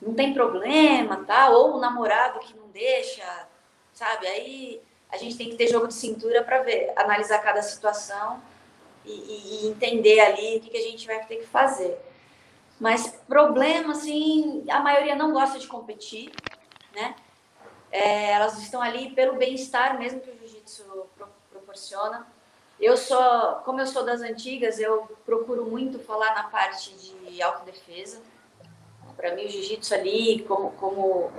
não tem problema, tá? Ou o namorado que não deixa, sabe? Aí a gente tem que ter jogo de cintura para ver, analisar cada situação e, e, entender ali o que, que a gente vai ter que fazer. Mas problema, assim, a maioria não gosta de competir, né? É, elas estão ali pelo bem-estar mesmo que o jiu-jitsu pro, proporciona. Eu sou, como eu sou das antigas, eu procuro muito falar na parte de autodefesa. Para mim, o jiu-jitsu ali como, como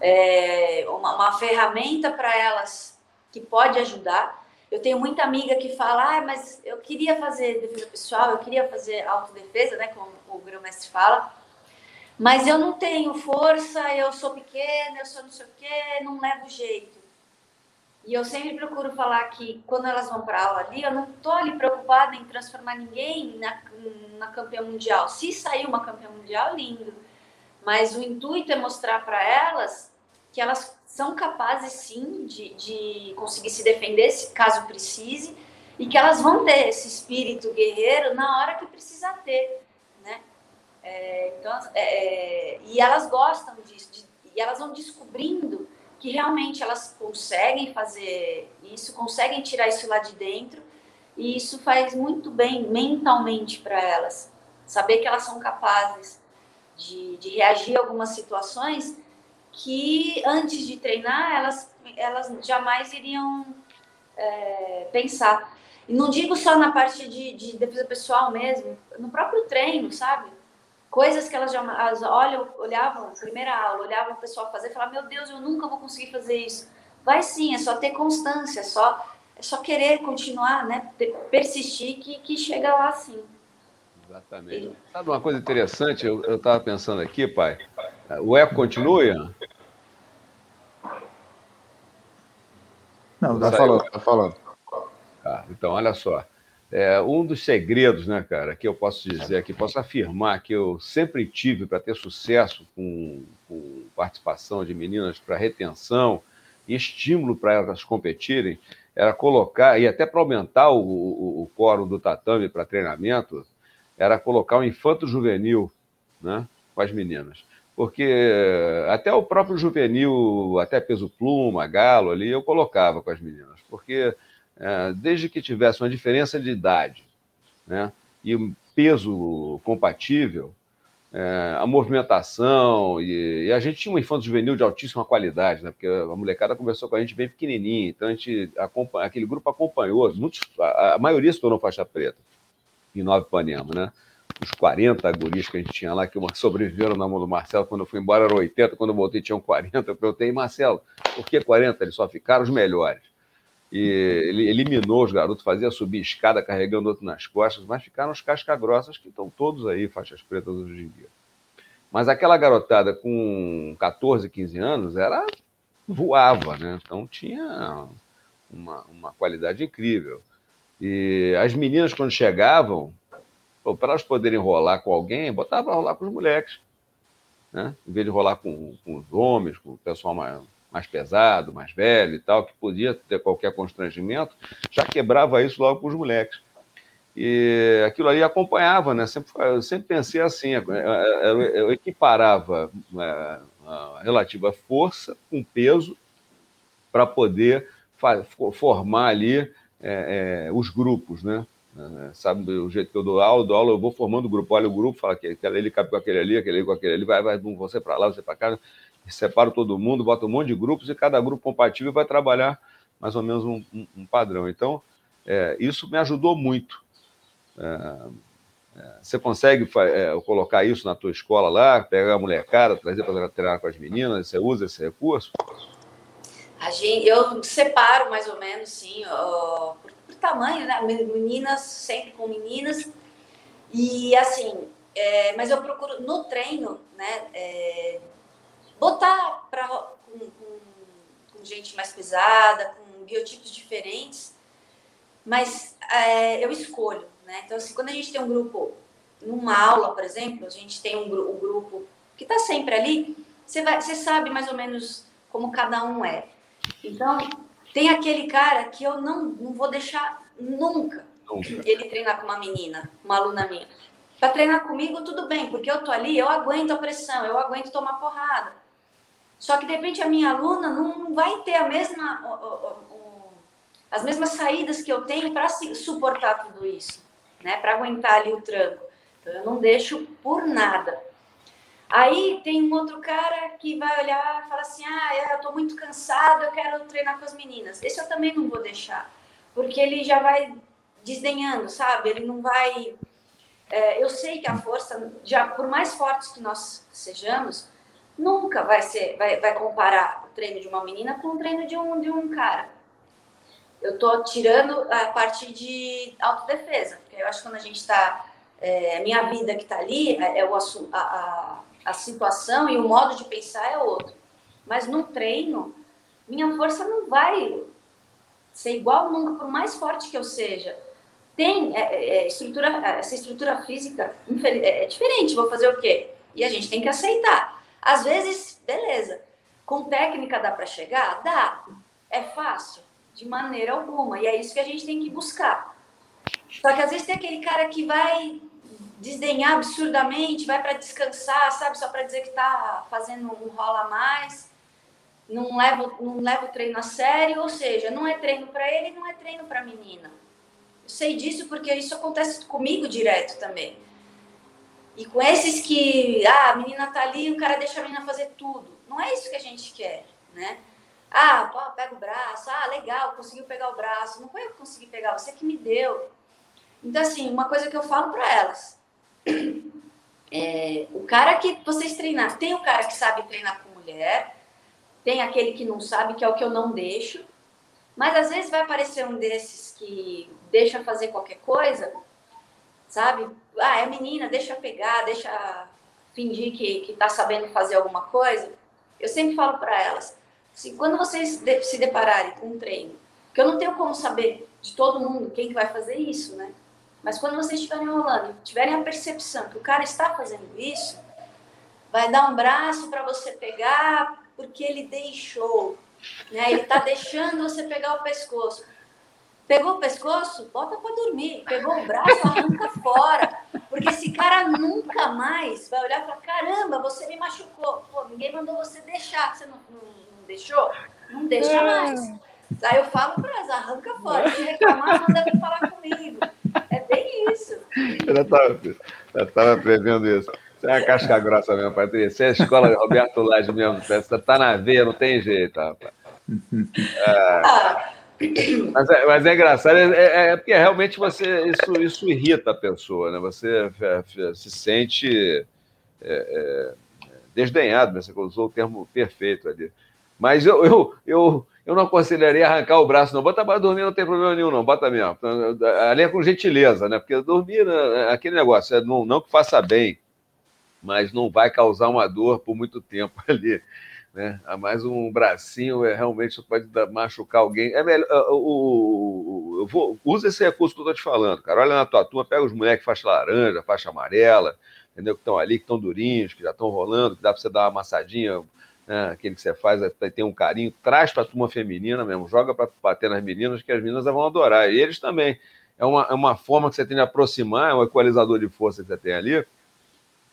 é, uma, uma ferramenta para elas que pode ajudar. Eu tenho muita amiga que fala, ah, mas eu queria fazer defesa pessoal, eu queria fazer autodefesa, né, como o grão-mestre fala, mas eu não tenho força, eu sou pequena, eu sou não sei o quê, não levo jeito. E eu sempre procuro falar que quando elas vão para aula ali, eu não estou ali preocupada em transformar ninguém na, na campeã mundial. Se sair uma campeã mundial, lindo. Mas o intuito é mostrar para elas que elas são capazes sim de, de conseguir se defender caso precise e que elas vão ter esse espírito guerreiro na hora que precisar ter, né? É, então, é, é, e elas gostam disso, de, e elas vão descobrindo que realmente elas conseguem fazer isso, conseguem tirar isso lá de dentro, e isso faz muito bem mentalmente para elas, saber que elas são capazes de, de reagir a algumas situações que antes de treinar elas, elas jamais iriam é, pensar. E não digo só na parte de, de, defesa pessoal mesmo, no próprio treino, sabe? Coisas que elas já elas olham, olhavam, primeira aula, olhavam o pessoal fazer e falavam, meu Deus, eu nunca vou conseguir fazer isso. Vai sim, é só ter constância, é só, é só querer continuar, né? Persistir que, que chega lá sim. Exatamente. Sabe uma coisa interessante? Eu estava pensando aqui, pai. O eco continua, Ian? Não, está falando, está falando. Ah, então, olha só. É, um dos segredos, né, cara, que eu posso dizer, que posso afirmar que eu sempre tive para ter sucesso com, com participação de meninas para retenção e estímulo para elas competirem, era colocar, e até para aumentar o, o, o quórum do tatame para treinamento, era colocar o infanto juvenil né, com as meninas porque até o próprio juvenil, até peso pluma, galo ali, eu colocava com as meninas, porque é, desde que tivesse uma diferença de idade né, e um peso compatível, é, a movimentação, e, e, a gente tinha um infanto juvenil de altíssima qualidade, né, porque a molecada conversou com a gente bem pequenininha, então a gente, aquele grupo acompanhou, muitos, a, a maioria se tornou faixa preta em Nova Ipanema, né? Os 40 guris que a gente tinha lá, que sobreviveram na mão do Marcelo, quando eu fui embora eram 80, quando eu voltei tinham 40, eu perguntei, Marcelo, por que 40? Eles só ficaram os melhores. E ele eliminou os garotos, fazia subir escada carregando outro nas costas, mas ficaram os casca-grossas que estão todos aí, faixas pretas hoje em dia. Mas aquela garotada com 14, 15 anos, era voava, né? Então tinha uma, uma qualidade incrível. E as meninas, quando chegavam, para elas poderem rolar com alguém, botava para rolar com os moleques. Né? Em vez de rolar com, com os homens, com o pessoal mais, mais pesado, mais velho e tal, que podia ter qualquer constrangimento, já quebrava isso logo com os moleques. E aquilo ali acompanhava, né? Sempre, eu sempre pensei assim, eu, eu equiparava é, a relativa força com peso para poder formar ali é, é, os grupos, né? Né? Sabe, do jeito que eu dou aula, dou aula, eu vou formando o grupo. Olha o grupo, fala que aquele ali cabe com aquele ali, aquele ali com aquele ali, vai, vai, você para lá, você para cá, separo todo mundo, bota um monte de grupos e cada grupo compatível vai trabalhar mais ou menos um, um, um padrão. Então, é, isso me ajudou muito. É, é, você consegue é, colocar isso na tua escola lá, pegar a molecada, trazer para treinar com as meninas, você usa esse recurso? A gente, eu separo mais ou menos, sim, tamanho, né? Meninas sempre com meninas. E assim, é, mas eu procuro no treino, né? É, botar para com, com, com, gente mais pesada, com biotipos diferentes, mas é, eu escolho, né? Então, assim, quando a gente tem um grupo, numa aula, por exemplo, a gente tem um, um grupo que está sempre ali, você, vai, você sabe mais ou menos como cada um é. Então, tem aquele cara que eu não, não vou deixar nunca, nunca. ele treinar com uma menina, uma aluna minha. Para treinar comigo, tudo bem, porque eu tô ali, eu aguento a pressão, eu aguento tomar porrada. Só que de repente a minha aluna não vai ter a mesma, as mesmas saídas que eu tenho para suportar tudo isso, né? Para aguentar ali o tranco. Então eu não deixo por nada. Aí tem um outro cara que vai olhar e fala assim: ah, eu estou muito cansado, eu quero treinar com as meninas. Esse eu também não vou deixar, porque ele já vai desdenhando, sabe? Ele não vai. É, eu sei que a força, já por mais fortes que nós sejamos, nunca vai ser, vai, vai comparar o treino de uma menina com o treino de um de um cara. Eu estou tirando a parte de autodefesa, porque eu acho que quando a gente está é, minha vida que está ali é, é o a, a a situação e o modo de pensar é outro. Mas no treino, minha força não vai ser igual nunca, por mais forte que eu seja. Tem é, é, é estrutura, essa estrutura física é, é diferente. Vou fazer o quê? E a gente tem que aceitar. Às vezes, beleza. Com técnica dá para chegar? Dá. É fácil? De maneira alguma. E é isso que a gente tem que buscar. Só que às vezes tem aquele cara que vai desdenhar absurdamente, vai para descansar, sabe, só para dizer que está fazendo um rola mais, não leva, não leva o treino a sério, ou seja, não é treino para ele, não é treino para a menina. Eu sei disso porque isso acontece comigo direto também. E com esses que, ah, a menina tá ali, o cara deixa a menina fazer tudo. Não é isso que a gente quer, né? Ah, pô, pega o braço. Ah, legal, conseguiu pegar o braço. Não foi eu que consegui pegar, você que me deu. Então, assim, uma coisa que eu falo para elas: é, o cara que vocês treinar, tem o cara que sabe treinar com mulher, tem aquele que não sabe, que é o que eu não deixo, mas às vezes vai aparecer um desses que deixa fazer qualquer coisa, sabe? Ah, é menina, deixa pegar, deixa fingir que, que tá sabendo fazer alguma coisa. Eu sempre falo para elas, se quando vocês se depararem com um treino, que eu não tenho como saber de todo mundo quem que vai fazer isso, né? Mas quando vocês estiverem rolando e tiverem a percepção que o cara está fazendo isso, vai dar um braço para você pegar porque ele deixou. Né? Ele está deixando você pegar o pescoço. Pegou o pescoço? Bota para dormir. Pegou o braço? Arranca fora. Porque esse cara nunca mais vai olhar para caramba, você me machucou. Pô, ninguém mandou você deixar. Você não, não, não deixou? Não deixa mais. Aí eu falo para elas, arranca fora. Se reclamar, manda vir falar comigo. É bem isso. Eu já estava prevendo isso. Você é uma casca grossa mesmo, Patrícia. Você é a escola Roberto Lage mesmo. Você está na veia, não tem jeito, rapaz. É, mas, é, mas é engraçado, é, é, é, porque realmente você isso, isso irrita a pessoa, né? Você é, se sente é, desdenhado, né? você usou o termo perfeito ali. Mas eu, eu, eu, eu não aconselharia arrancar o braço, não. Bota para dormir, não tem problema nenhum, não. Bota mesmo. Ali é com gentileza, né? Porque dormir, né, é aquele negócio, é não, não que faça bem, mas não vai causar uma dor por muito tempo ali. Né? A mais um bracinho é, realmente pode machucar alguém. É melhor. O, o, eu vou, usa esse recurso que eu estou te falando, cara. Olha na tua turma, pega os moleques faixa laranja, faixa amarela, entendeu? Que estão ali, que estão durinhos, que já estão rolando, que dá para você dar uma amassadinha né, aquele que você faz, tem um carinho, traz para a turma feminina mesmo, joga para bater nas meninas, que as meninas vão adorar. E eles também. É uma, é uma forma que você tem de aproximar, é um equalizador de força que você tem ali,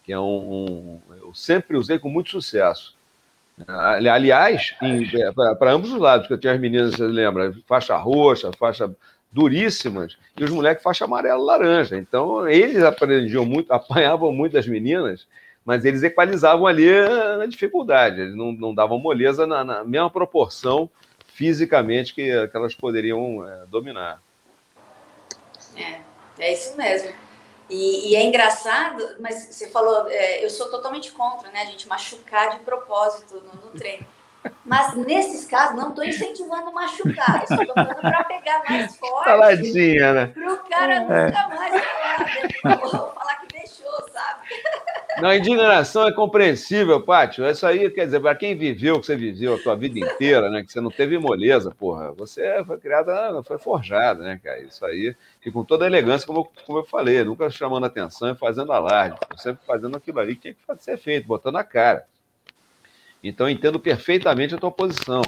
que é um. um eu sempre usei com muito sucesso. Aliás, é, para ambos os lados, porque eu tinha as meninas, você lembra, faixa roxa, faixa duríssimas, e os moleques faixa amarela laranja. Então, eles aprendiam muito, apanhavam muito das meninas, mas eles equalizavam ali na dificuldade, eles não, não davam moleza na, na mesma proporção fisicamente que, que elas poderiam é, dominar. É, é isso mesmo. E, e, é engraçado, mas você falou, é, eu sou totalmente contra, né? A gente machucar de propósito no, no treino. Mas nesses casos, não estou incentivando machucar, estou falando para pegar mais forte. Saladinha, né? Para o cara é. nunca mais falar, vou falar que deixou, sabe? Não, indignação é compreensível, Pátio. Isso aí, quer dizer, para quem viveu que você viveu a tua vida inteira, né? Que você não teve moleza, porra. Você foi criada, foi forjada, né, cara? Isso aí. E com toda a elegância, como eu, como eu falei, nunca chamando atenção e fazendo alarde. Sempre fazendo aquilo ali que tinha que ser feito, botando a cara. Então, entendo perfeitamente a tua posição.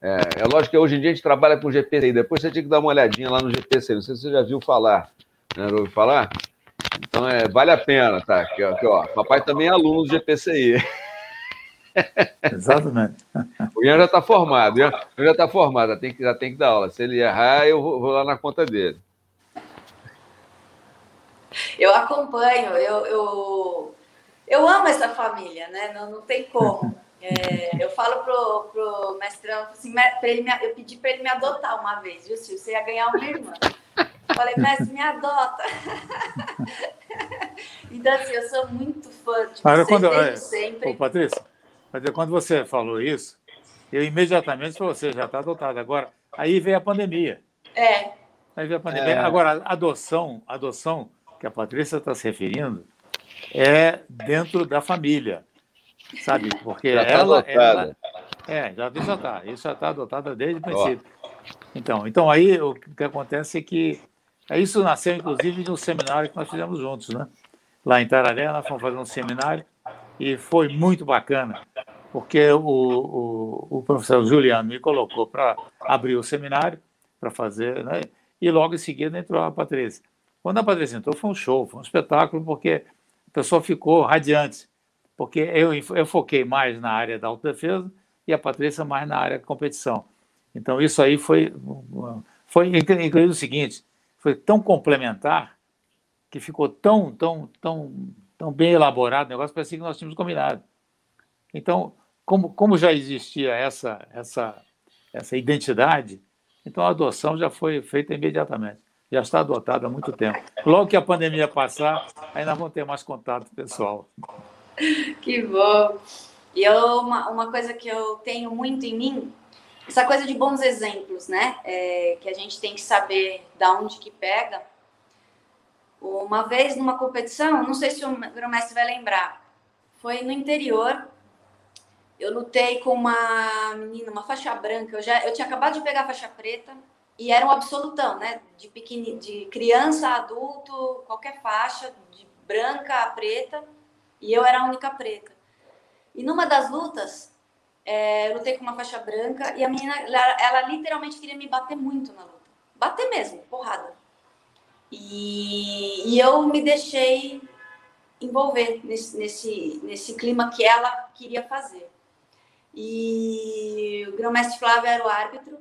É, é, lógico que hoje em dia a gente trabalha com GPCI. Depois você tinha que dar uma olhadinha lá no GPCI. Não sei se você já viu falar. Né? ouviu falar? Então, é, vale a pena, tá? Aqui, aqui, ó. Papai também é aluno do GPCI. Exatamente. O Ian já está formado. O Ian já está formado, já tem, que, já tem que dar aula. Se ele errar, eu vou, vou lá na conta dele. Eu acompanho, eu, eu, eu amo essa família, né? Não, não tem como. É, eu falo pro, pro mestrão, assim, ele me, eu pedi para ele me adotar uma vez, viu, Silvio? Você ia ganhar uma irmã. Falei, mestre, me adota. então, assim, eu sou muito fã de Olha, quando, é, sempre. Ô, Patrícia, quando você falou isso, eu imediatamente falei, você já está adotado. Agora, aí veio a pandemia. É. Aí veio a pandemia. É. Agora, a adoção, a adoção que a Patrícia está se referindo é dentro da família sabe? Porque já tá ela, ela, é, já já está, isso já está adotada desde o princípio. Então, então aí o que acontece é que isso nasceu inclusive de um seminário que nós fizemos juntos, né? Lá em Tararé, nós fomos fazer um seminário e foi muito bacana, porque o, o, o professor Juliano me colocou para abrir o seminário, para fazer, né? E logo em seguida entrou a Patrícia. Quando a Patrícia entrou, foi um show, foi um espetáculo, porque a pessoa ficou radiante porque eu, eu foquei mais na área da autodefesa e a Patrícia mais na área de competição. Então, isso aí foi, foi inclusive o seguinte, foi tão complementar que ficou tão, tão, tão, tão bem elaborado o negócio, parecia que nós tínhamos combinado. Então, como, como já existia essa, essa, essa identidade, então a adoção já foi feita imediatamente. Já está adotada há muito tempo. Logo que a pandemia passar, nós vamos ter mais contato pessoal. que bom. E eu, uma, uma coisa que eu tenho muito em mim, essa coisa de bons exemplos, né? É, que a gente tem que saber da onde que pega. Uma vez numa competição, não sei se o mestre vai lembrar, foi no interior. Eu lutei com uma menina, uma faixa branca. Eu já, eu tinha acabado de pegar a faixa preta e era um absolutão, né? De pequeni, de criança, adulto, qualquer faixa, de branca a preta. E eu era a única preta. E numa das lutas, é, eu lutei com uma faixa branca e a menina, ela, ela, literalmente queria me bater muito na luta. Bater mesmo, porrada. E, e eu me deixei envolver nesse, nesse, nesse clima que ela queria fazer. E o grão-mestre Flávio era o árbitro.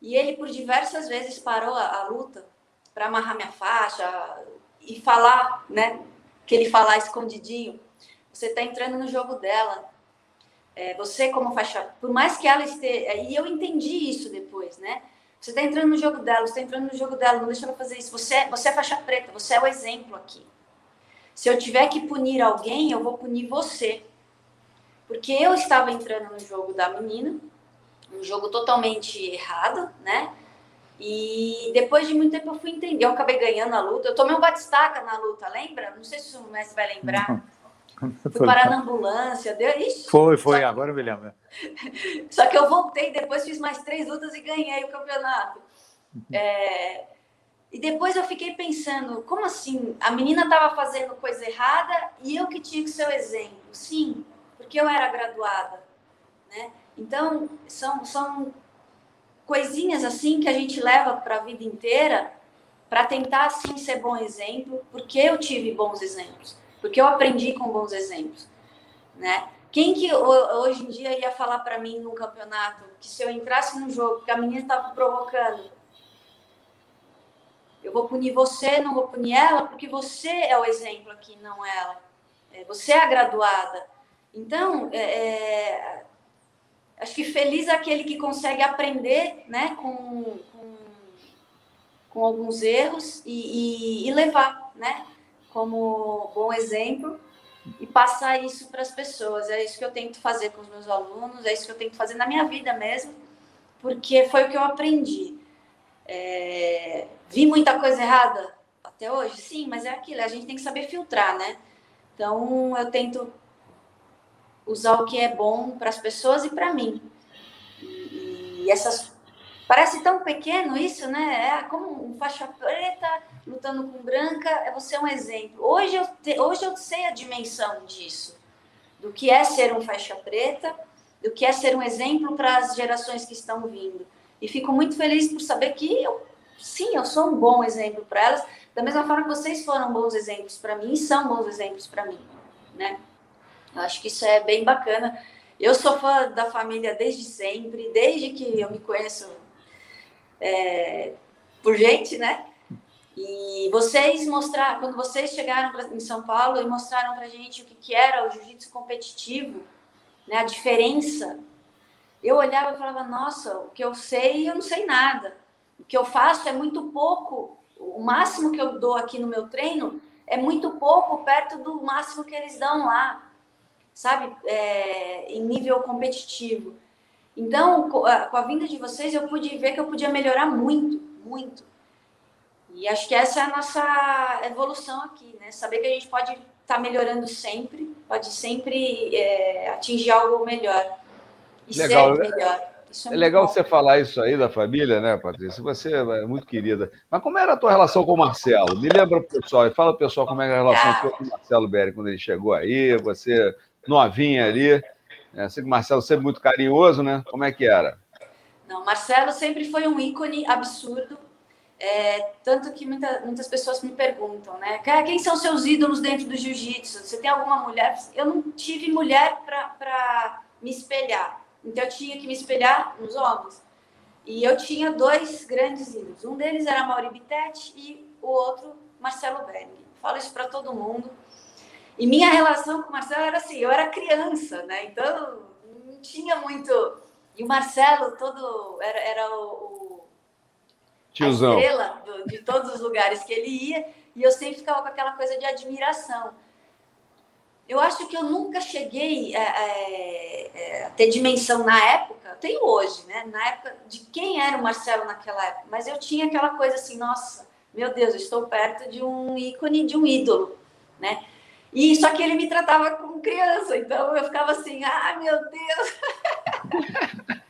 E ele, por diversas vezes, parou a, a luta para amarrar minha faixa e falar, né? que ele falar escondidinho, você está entrando no jogo dela. É, você como faixa, por mais que ela esteja, e eu entendi isso depois, né? Você está entrando no jogo dela, você está entrando no jogo dela, não deixa ela fazer isso. Você, é, você é faixa preta, você é o exemplo aqui. Se eu tiver que punir alguém, eu vou punir você. Porque eu estava entrando no jogo da menina, um jogo totalmente errado, né? E depois de muito tempo eu fui entender. Eu acabei ganhando a luta. Eu tomei um batistaca na luta, lembra? Não sei se o mestre vai lembrar. Fui parar na ambulância. Deu... Ixi, foi, foi, só... agora eu me lembro. Só que eu voltei, depois fiz mais três lutas e ganhei o campeonato. Uhum. É... E depois eu fiquei pensando, como assim? A menina estava fazendo coisa errada e eu que tinha que ser o exemplo. Sim, porque eu era graduada. Né? Então, são, são coisinhas assim que a gente leva para a vida inteira para tentar assim ser bom exemplo, porque eu tive bons exemplos, porque eu aprendi com bons exemplos, né? Quem que hoje em dia ia falar para mim num campeonato que se eu entrasse no jogo que a menina estava provocando, eu vou punir você, não vou punir ela, porque você é o exemplo aqui, não ela. É, você é a graduada. Então, é, é acho que feliz é aquele que consegue aprender né, com, com, com alguns erros e, e, e, levar né, como bom exemplo e passar isso para as pessoas. É isso que eu tento fazer com os meus alunos, é isso que eu tento fazer na minha vida mesmo, porque foi o que eu aprendi. É... Vi muita coisa errada até hoje? Sim, mas é aquilo, a gente tem que saber filtrar, né? Então, eu tento usar o que é bom para as pessoas e para mim. E, essas Parece tão pequeno isso, né? É como um faixa preta lutando com branca, é você um exemplo. Hoje eu, te, hoje eu sei a dimensão disso, do que é ser um faixa preta, do que é ser um exemplo para as gerações que estão vindo. E fico muito feliz por saber que eu, sim, eu sou um bom exemplo para elas, da mesma forma que vocês foram bons exemplos para mim e são bons exemplos para mim, né? Eu acho que isso é bem bacana. Eu sou fã da família desde sempre, desde que eu me conheço é, por gente, né? E vocês mostraram, quando vocês chegaram pra, em São Paulo e mostraram para gente o que, que era o jiu-jitsu competitivo, né, a diferença, eu olhava e falava, nossa, o que eu sei, eu não sei nada. O que eu faço é muito pouco. O máximo que eu dou aqui no meu treino é muito pouco perto do máximo que eles dão lá, sabe? É, em nível competitivo. Então, com a vinda de vocês, eu pude ver que eu podia melhorar muito, muito. E acho que essa é a nossa evolução aqui, né? Saber que a gente pode estar tá melhorando sempre, pode sempre é, atingir algo melhor. E legal, ser melhor. é, é legal bom. você falar isso aí da família, né, Patrícia? Você é muito querida. Mas como era a tua relação com o Marcelo? Me lembra, pessoal, e fala pessoal como é a relação ah. com o Marcelo Berry quando ele chegou aí, você novinha ali. É, sei que o Marcelo sempre muito carinhoso, né? Como é que era? Não, Marcelo sempre foi um ícone absurdo. É, tanto que muita, muitas pessoas me perguntam, né? Quem são seus ídolos dentro do jiu-jitsu? Você tem alguma mulher? Eu não tive mulher para me espelhar. Então eu tinha que me espelhar nos homens. E eu tinha dois grandes ídolos. Um deles era Mauri Bittetti e o outro Marcelo Berg. Falo isso para todo mundo. E minha relação com o Marcelo era assim, eu era criança, né? Então não tinha muito. E o Marcelo todo era, era o, Tiozão. a estrela do, de todos os lugares que ele ia, e eu sempre ficava com aquela coisa de admiração. Eu acho que eu nunca cheguei a, a, a, ter dimensão na época, tenho hoje, né? Na época de quem era o Marcelo naquela época, mas eu tinha aquela coisa assim, nossa, meu Deus, eu estou perto de um ícone, de um ídolo, né? E só que ele me tratava como criança, então eu ficava assim, ah, meu Deus.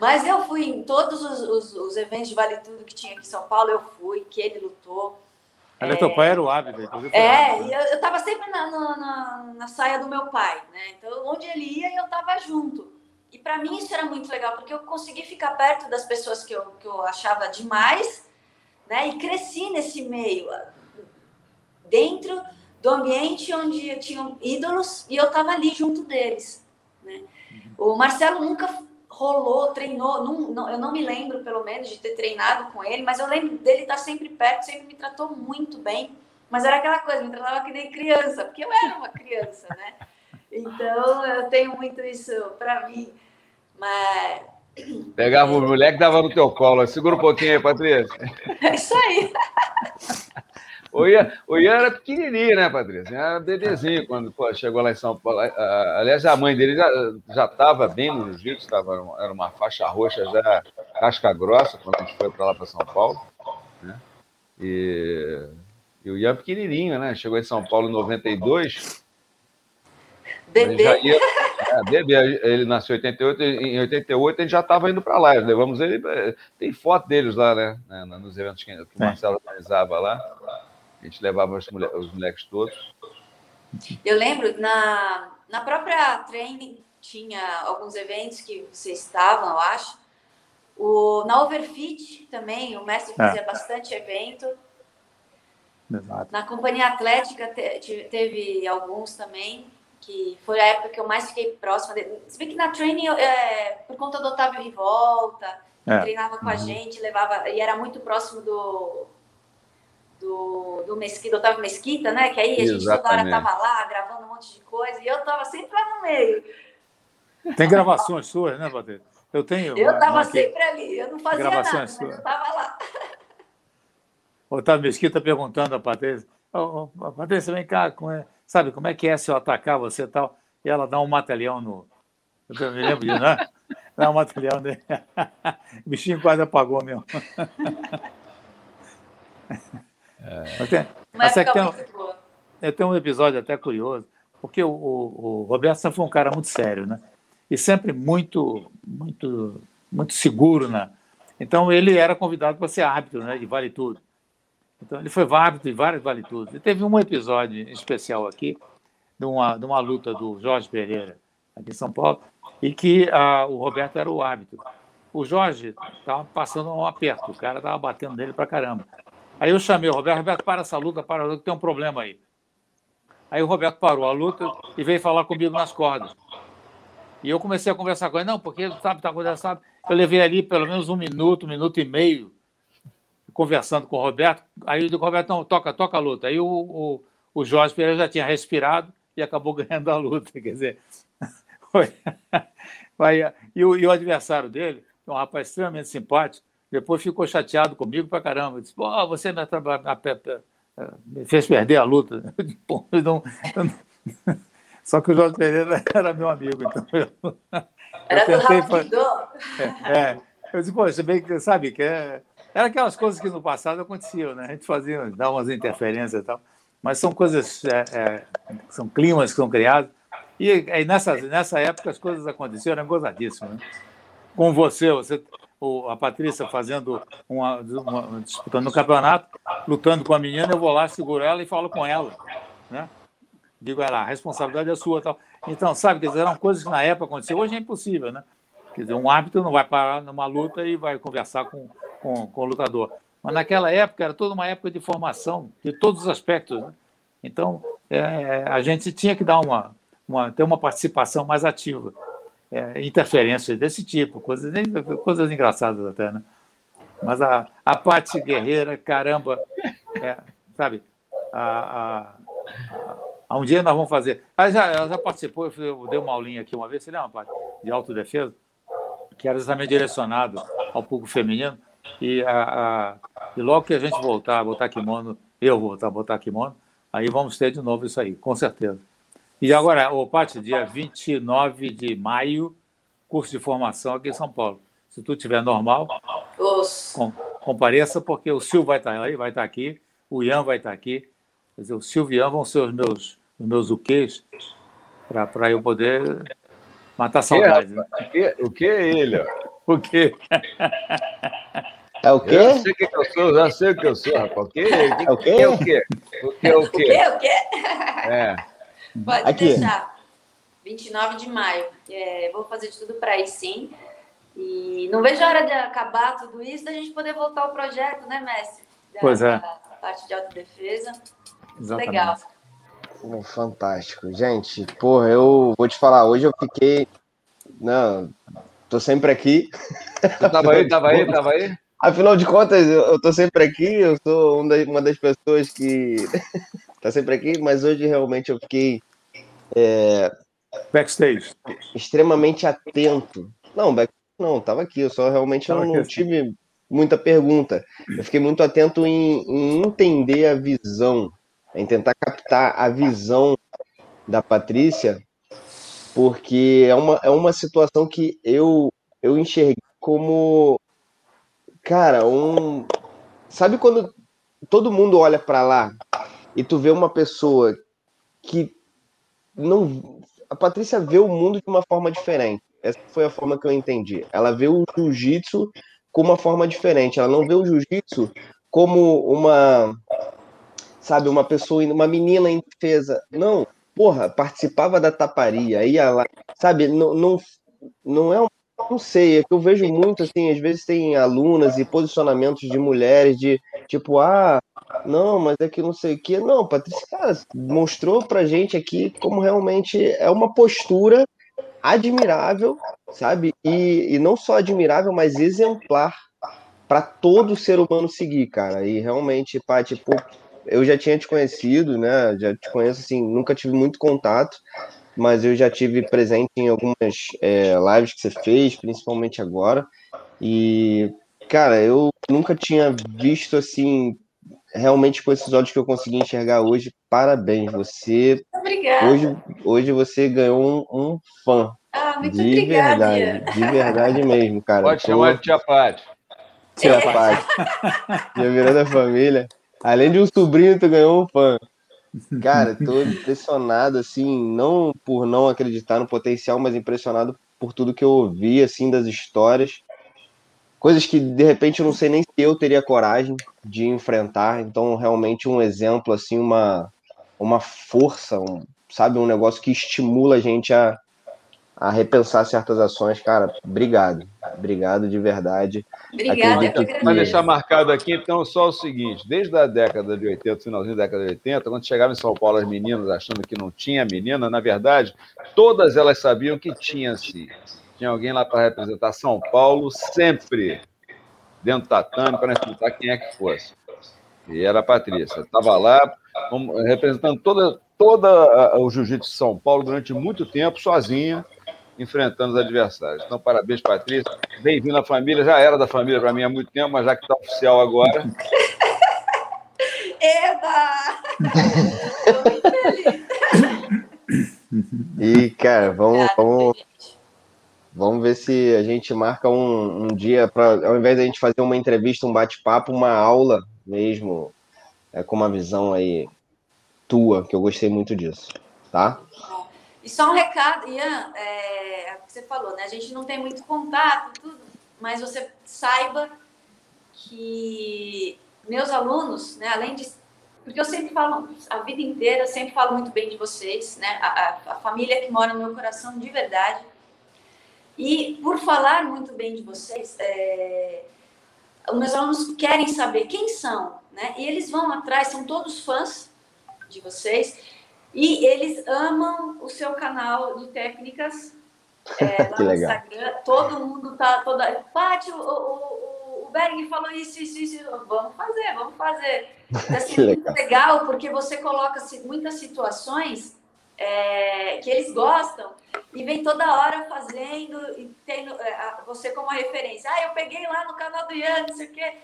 Mas eu fui em todos os, os, os, eventos de Vale Tudo que tinha aqui em São Paulo, eu fui, que ele lutou. Aliás, é, teu pai era o árbitro. É, e eu, eu tava sempre na, na, na, na, saia do meu pai, né? Então, onde ele ia, eu tava junto. E para mim isso era muito legal, porque eu consegui ficar perto das pessoas que eu, que eu achava demais, né? E cresci nesse meio, dentro do ambiente onde tinham ídolos e eu estava ali junto deles. Né? O Marcelo nunca rolou, treinou, não, não, eu não me lembro, pelo menos, de ter treinado com ele, mas eu lembro dele estar sempre perto, sempre me tratou muito bem, mas era aquela coisa, me tratava que nem criança, porque eu era uma criança, né? Então, eu tenho muito isso para mim, mas... Pegava o moleque e dava no teu colo. Segura um pouquinho aí, Patrícia. É isso aí. O Ian, o Ian era pequenininho, né, Patrícia? Era bebezinho quando pô, chegou lá em São Paulo. Aliás, a mãe dele já estava bem no jiu-jitsu, era uma faixa roxa já casca grossa quando a gente foi para lá para São Paulo. Né? E, e o Ian pequenininho, né? Chegou em São Paulo em 92. Bebê. Ia, é, bebê. Ele nasceu em 88, em 88 ele já estava indo para lá. Levamos ele. Tem foto deles lá, né? Nos eventos que, que o Marcelo organizava lá. A gente levava os, moleques, os moleques todos. Eu lembro, na, na própria training, tinha alguns eventos que vocês estavam, eu acho. O, na Overfit também, o mestre é. fazia é. bastante evento. Exato. Na companhia atlética te, teve alguns também, que foi a época que eu mais fiquei próxima dele. Se bem que na training, é, por conta do Otávio Rivolta, é. treinava com a uhum. gente, levava, e era muito próximo do, do, do Mesquita, do Otávio Mesquita, né? Que aí a gente toda hora tava lá gravando um monte de coisa e eu tava sempre lá no meio. Tem gravações suas, né, Patrícia? Eu tenho. Eu tava sempre ali, eu não fazia gravações nada, mas eu tava lá. O Otávio Mesquita perguntando a Patrícia, oh, oh, Patrícia, vem cá, sabe como é que é se eu atacar você e tal? E ela dá um mata-leão no. Eu me lembro disso, né? Dá um mata-leão nele. O bichinho quase apagou mesmo. É. Mas tem, mas é tem, um, tem um episódio até curioso, porque o, o, o Roberto foi um cara muito sério, né? E sempre muito, muito, muito seguro, né? Então ele era convidado para ser árbitro, né? De Vale Tudo. Então ele foi árbitro de vários Vale Tudo. E teve um episódio especial aqui, de uma, de uma luta do Jorge Pereira, aqui em São Paulo, e que ah, o Roberto era o árbitro. O Jorge estava passando um aperto, o cara estava batendo nele para caramba. Aí eu chamei o Roberto, Roberto, para essa luta, para a luta, tem um problema aí. Aí o Roberto parou a luta e veio falar comigo nas cordas. E eu comecei a conversar com ele, não, porque sabe, tá acontecendo, Eu levei ali pelo menos um minuto, um minuto e meio, conversando com o Roberto. Aí eu digo, Roberto, não, toca, toca a luta. Aí o, o, o Jorge Pereira já tinha respirado e acabou ganhando a luta. Quer dizer, foi. e, o, e o adversário dele, um rapaz extremamente simpático, depois ficou chateado comigo pra caramba. Disse, pô, você me, me fez perder a luta. Pô, não... Só que o Jorge Pereira era meu amigo, então eu. Era eu tentei, do é, é, eu disse, pô, você bem que sabe que é. Era aquelas coisas que no passado aconteciam, né? A gente fazia, dava umas interferências e tal. Mas são coisas, é, é, são climas que são criados. E aí nessa, nessa época as coisas aconteceram, era gozadíssimo, né? Com você, você a Patrícia fazendo uma, uma, disputando no campeonato, lutando com a menina, eu vou lá, seguro ela e falo com ela, né? Digo, ela, a responsabilidade é sua, tal. Então, sabe, quer dizer, eram coisas que na época aconteciam, hoje é impossível, né? Quer dizer, um árbitro não vai parar numa luta e vai conversar com, com, com o lutador. Mas naquela época era toda uma época de formação, de todos os aspectos. Né? Então, é, a gente tinha que dar uma, uma, ter uma participação mais ativa é, interferências desse tipo, coisas, coisas engraçadas até, né? Mas a, a parte guerreira, caramba, é, sabe? A, a, a, um dia nós vamos fazer. Ela já, ela já participou, eu, eu dei uma aulinha aqui uma vez, você lembra, parte de autodefesa, que era exatamente direcionado ao público feminino. E, a, e logo que a gente voltar, botar kimono, eu vou voltar a botar kimono, aí vamos ter de novo isso aí, com certeza. E agora, o Pati, dia 29 de maio, curso de formação aqui em São Paulo. Se tu tiver normal, com, compareça, porque o Silvio vai estar aí, vai estar aqui, o Ian vai estar aqui. Quer dizer, o Silvio e Ian vão ser os meus, os meus uquês para eu poder matar saudade. Né? O que, o que é ele? O que? É o quê? Eu sei o que eu sou, já sei o que eu sou, rapaz. O quê? É o quê? É o quê? O que é o quê? O quê? O quê? É. Pode Aqui. deixar. 29 de maio. É, vou fazer de tudo para ir sim. E não vejo a hora de acabar tudo isso, da gente poder voltar ao projeto, né, Messi? Da, pois é. parte de autodefesa. Exatamente. Legal. Oh, fantástico. Gente, porra, eu vou te falar, hoje eu fiquei. Não, tô sempre aqui. Tu tava aí, tava aí, tava aí? Afinal de contas, eu, eu tô sempre aqui, eu sou uma das pessoas que tá sempre aqui, mas hoje realmente eu fiquei é, backstage extremamente atento. Não, backstage não, tava aqui, eu só realmente não, não tive muita pergunta. Eu fiquei muito atento em, em entender a visão, em tentar captar a visão da Patrícia, porque é uma, é uma situação que eu, eu enxerguei como, cara, um. Sabe quando todo mundo olha para lá e tu vê uma pessoa que não. A Patrícia vê o mundo de uma forma diferente. Essa foi a forma que eu entendi. Ela vê o jiu-jitsu como uma forma diferente. Ela não vê o jiu-jitsu como uma. Sabe, uma pessoa, uma menina em defesa. Não, porra, participava da taparia, ia lá. Sabe, não, não, não é um não sei, é que eu vejo muito assim, às vezes tem alunas e posicionamentos de mulheres de tipo, ah, não, mas é que não sei o que. Não, Patrícia, cara, mostrou pra gente aqui como realmente é uma postura admirável, sabe? E, e não só admirável, mas exemplar para todo ser humano seguir, cara. E realmente, pá, tipo, eu já tinha te conhecido, né? Já te conheço assim, nunca tive muito contato, mas eu já tive presente em algumas é, lives que você fez, principalmente agora. E, cara, eu nunca tinha visto assim realmente com esses olhos que eu consegui enxergar hoje, parabéns. Você Obrigada. hoje, hoje você ganhou um, um fã. Ah, muito de obrigada. verdade, de verdade mesmo, cara. Pode Tô- chamar de Tia Pati. Tia É. Paty. Já virou da família. Além de um sobrinho, tu ganhou um fã. Cara, tô impressionado, assim, não por não acreditar no potencial, mas impressionado por tudo que eu ouvi, assim, das histórias. Coisas que, de repente, eu não sei nem se eu teria coragem de enfrentar. Então, realmente, um exemplo, assim, uma, uma força, um, sabe? Um negócio que estimula a gente a, a repensar certas ações. Cara, obrigado. Obrigado de verdade. Obrigada, eu Acredito Vai deixar marcado aqui, então, só o seguinte: desde a década de 80, finalzinho da década de 80, quando chegavam em São Paulo as meninas achando que não tinha menina, na verdade, todas elas sabiam que tinha sim. Tinha alguém lá para representar São Paulo sempre dentro do tatame para disputar quem é que fosse. E era a Patrícia. Estava lá como- representando toda, toda a- o jiu-jitsu de São Paulo durante muito tempo, sozinha, enfrentando os adversários. Então, parabéns, Patrícia. Bem-vindo à família. Já era da família para mim há muito tempo, mas já que está oficial agora, Eba! Tô muito feliz. E, cara, vamos, Obrigada, vamos, gente. Vamos ver se a gente marca um, um dia para, ao invés da gente fazer uma entrevista, um bate-papo, uma aula mesmo, é, com uma visão aí tua, que eu gostei muito disso, tá? E só um recado, Ian, é, é o que você falou, né? A gente não tem muito contato, tudo, mas você saiba que meus alunos, né, além de. Porque eu sempre falo, a vida inteira, eu sempre falo muito bem de vocês, né? A, a- a família que mora no meu coração de verdade. E por falar muito bem de vocês, é, os meus alunos querem saber quem são, né? E eles vão atrás, são todos fãs de vocês. E eles amam o seu canal de técnicas é, lá no legal. Instagram. Todo mundo tá toda. Paty, o, o, o, Bering falou isso, isso, isso. Vamos fazer, vamos fazer. Assim, é muito legal, porque você coloca muitas situações é, que eles gostam e vem toda hora fazendo e tendo é, você como referência. Ah, eu peguei lá no canal do Ian, não sei o quê.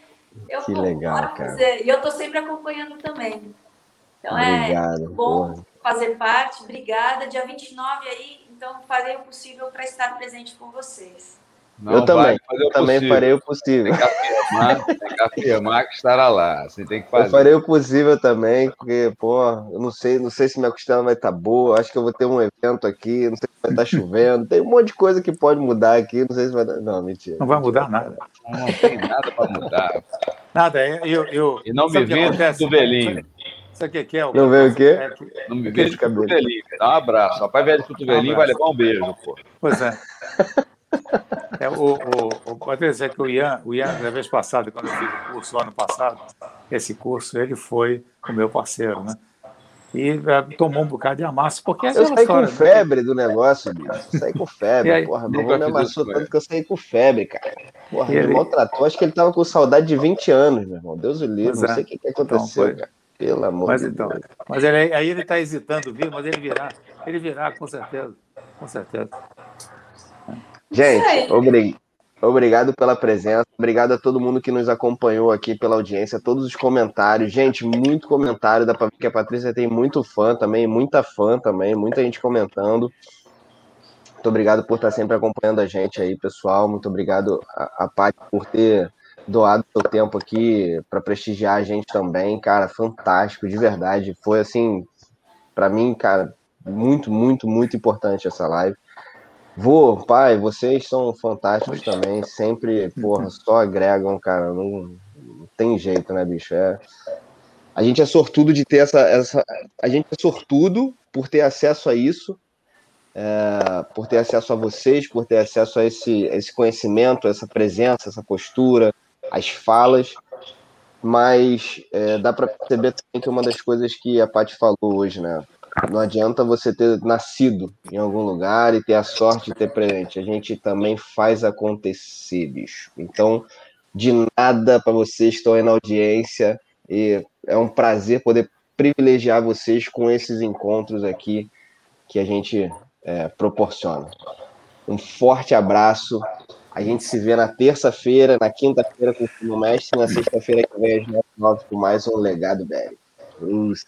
Eu, Que pô, legal, cara. fazer. E eu tô sempre acompanhando também. Então é Obrigado. bom porra. fazer parte. Obrigada. Dia 29 aí, então farei o possível para estar presente com vocês. Não eu também, eu o também possível. farei o possível. Tem que afirmar, tem que afirmar que estará lá. Você tem que Eu fazer. farei o possível também, porque, pô, eu não sei, não sei se minha costela vai estar boa, acho que eu vou ter um evento aqui, não sei se vai estar chovendo, tem um monte de coisa que pode mudar aqui, não sei se vai dar. Não, mentira. Não vai mudar nada. Não tem nada para mudar. Nada, é, eu. eu E não me o vende acontece? cotovelinho. Sabe o que que é? Não vê o quê? É que- Não me vende de cabelo. cotovelinho. Dá um abraço. Rapaz, velho de cotovelinho Um vai levar um beijo, pô. Pois é. É, o, o, o, Patrícia, é que o Ian, o Ian, da vez passada, quando eu fiz o curso, ano passado, esse curso, ele foi o meu parceiro, né? E eh, tomou um bocado de amasso, porque é Eu aquela saí com né? febre do negócio, bicho. Saí com febre, aí? porra. Meu irmão me amassou tanto que eu saí com febre, cara. Porra, ele maltratou. Acho que ele tava com saudade de 20 anos, meu irmão. Deus o livre. Pois Não é. sei o que, que aconteceu, foi. cara. Pelo amor Mas de então, Deus. mas ele, aí ele está hesitando vir, mas ele virá, ele virá com certeza, com certeza. Gente, obri- obrigado pela presença, obrigado a todo mundo que nos acompanhou aqui pela audiência, todos os comentários. Gente, muito comentário, dá pra ver que a Patrícia tem muito fã também, muita fã também, muita gente comentando. Muito obrigado por estar sempre acompanhando a gente aí, pessoal. Muito obrigado a, a Paty por ter doado seu tempo aqui para prestigiar a gente também, cara, fantástico, de verdade. Foi assim, para mim, cara, muito, muito, muito importante essa live. Vô, pai, vocês são fantásticos também, sempre, porra, só agregam, cara, não, não tem jeito, né, bicho? É, a gente é sortudo de ter essa, essa. A gente é sortudo por ter acesso a isso, é, por ter acesso a vocês, por ter acesso a esse, esse conhecimento, essa presença, essa postura, as falas. Mas é, dá para perceber também que uma das coisas que a Paty falou hoje, né? Não adianta você ter nascido em algum lugar e ter a sorte de ter presente. A gente também faz acontecer, bicho. Então, de nada para vocês que estão aí na audiência. E é um prazer poder privilegiar vocês com esses encontros aqui que a gente é, proporciona. Um forte abraço. A gente se vê na terça-feira, na quinta-feira com o Filho Mestre, na sexta-feira que vem às nove 2019 com mais um Legado Bering. Cruz.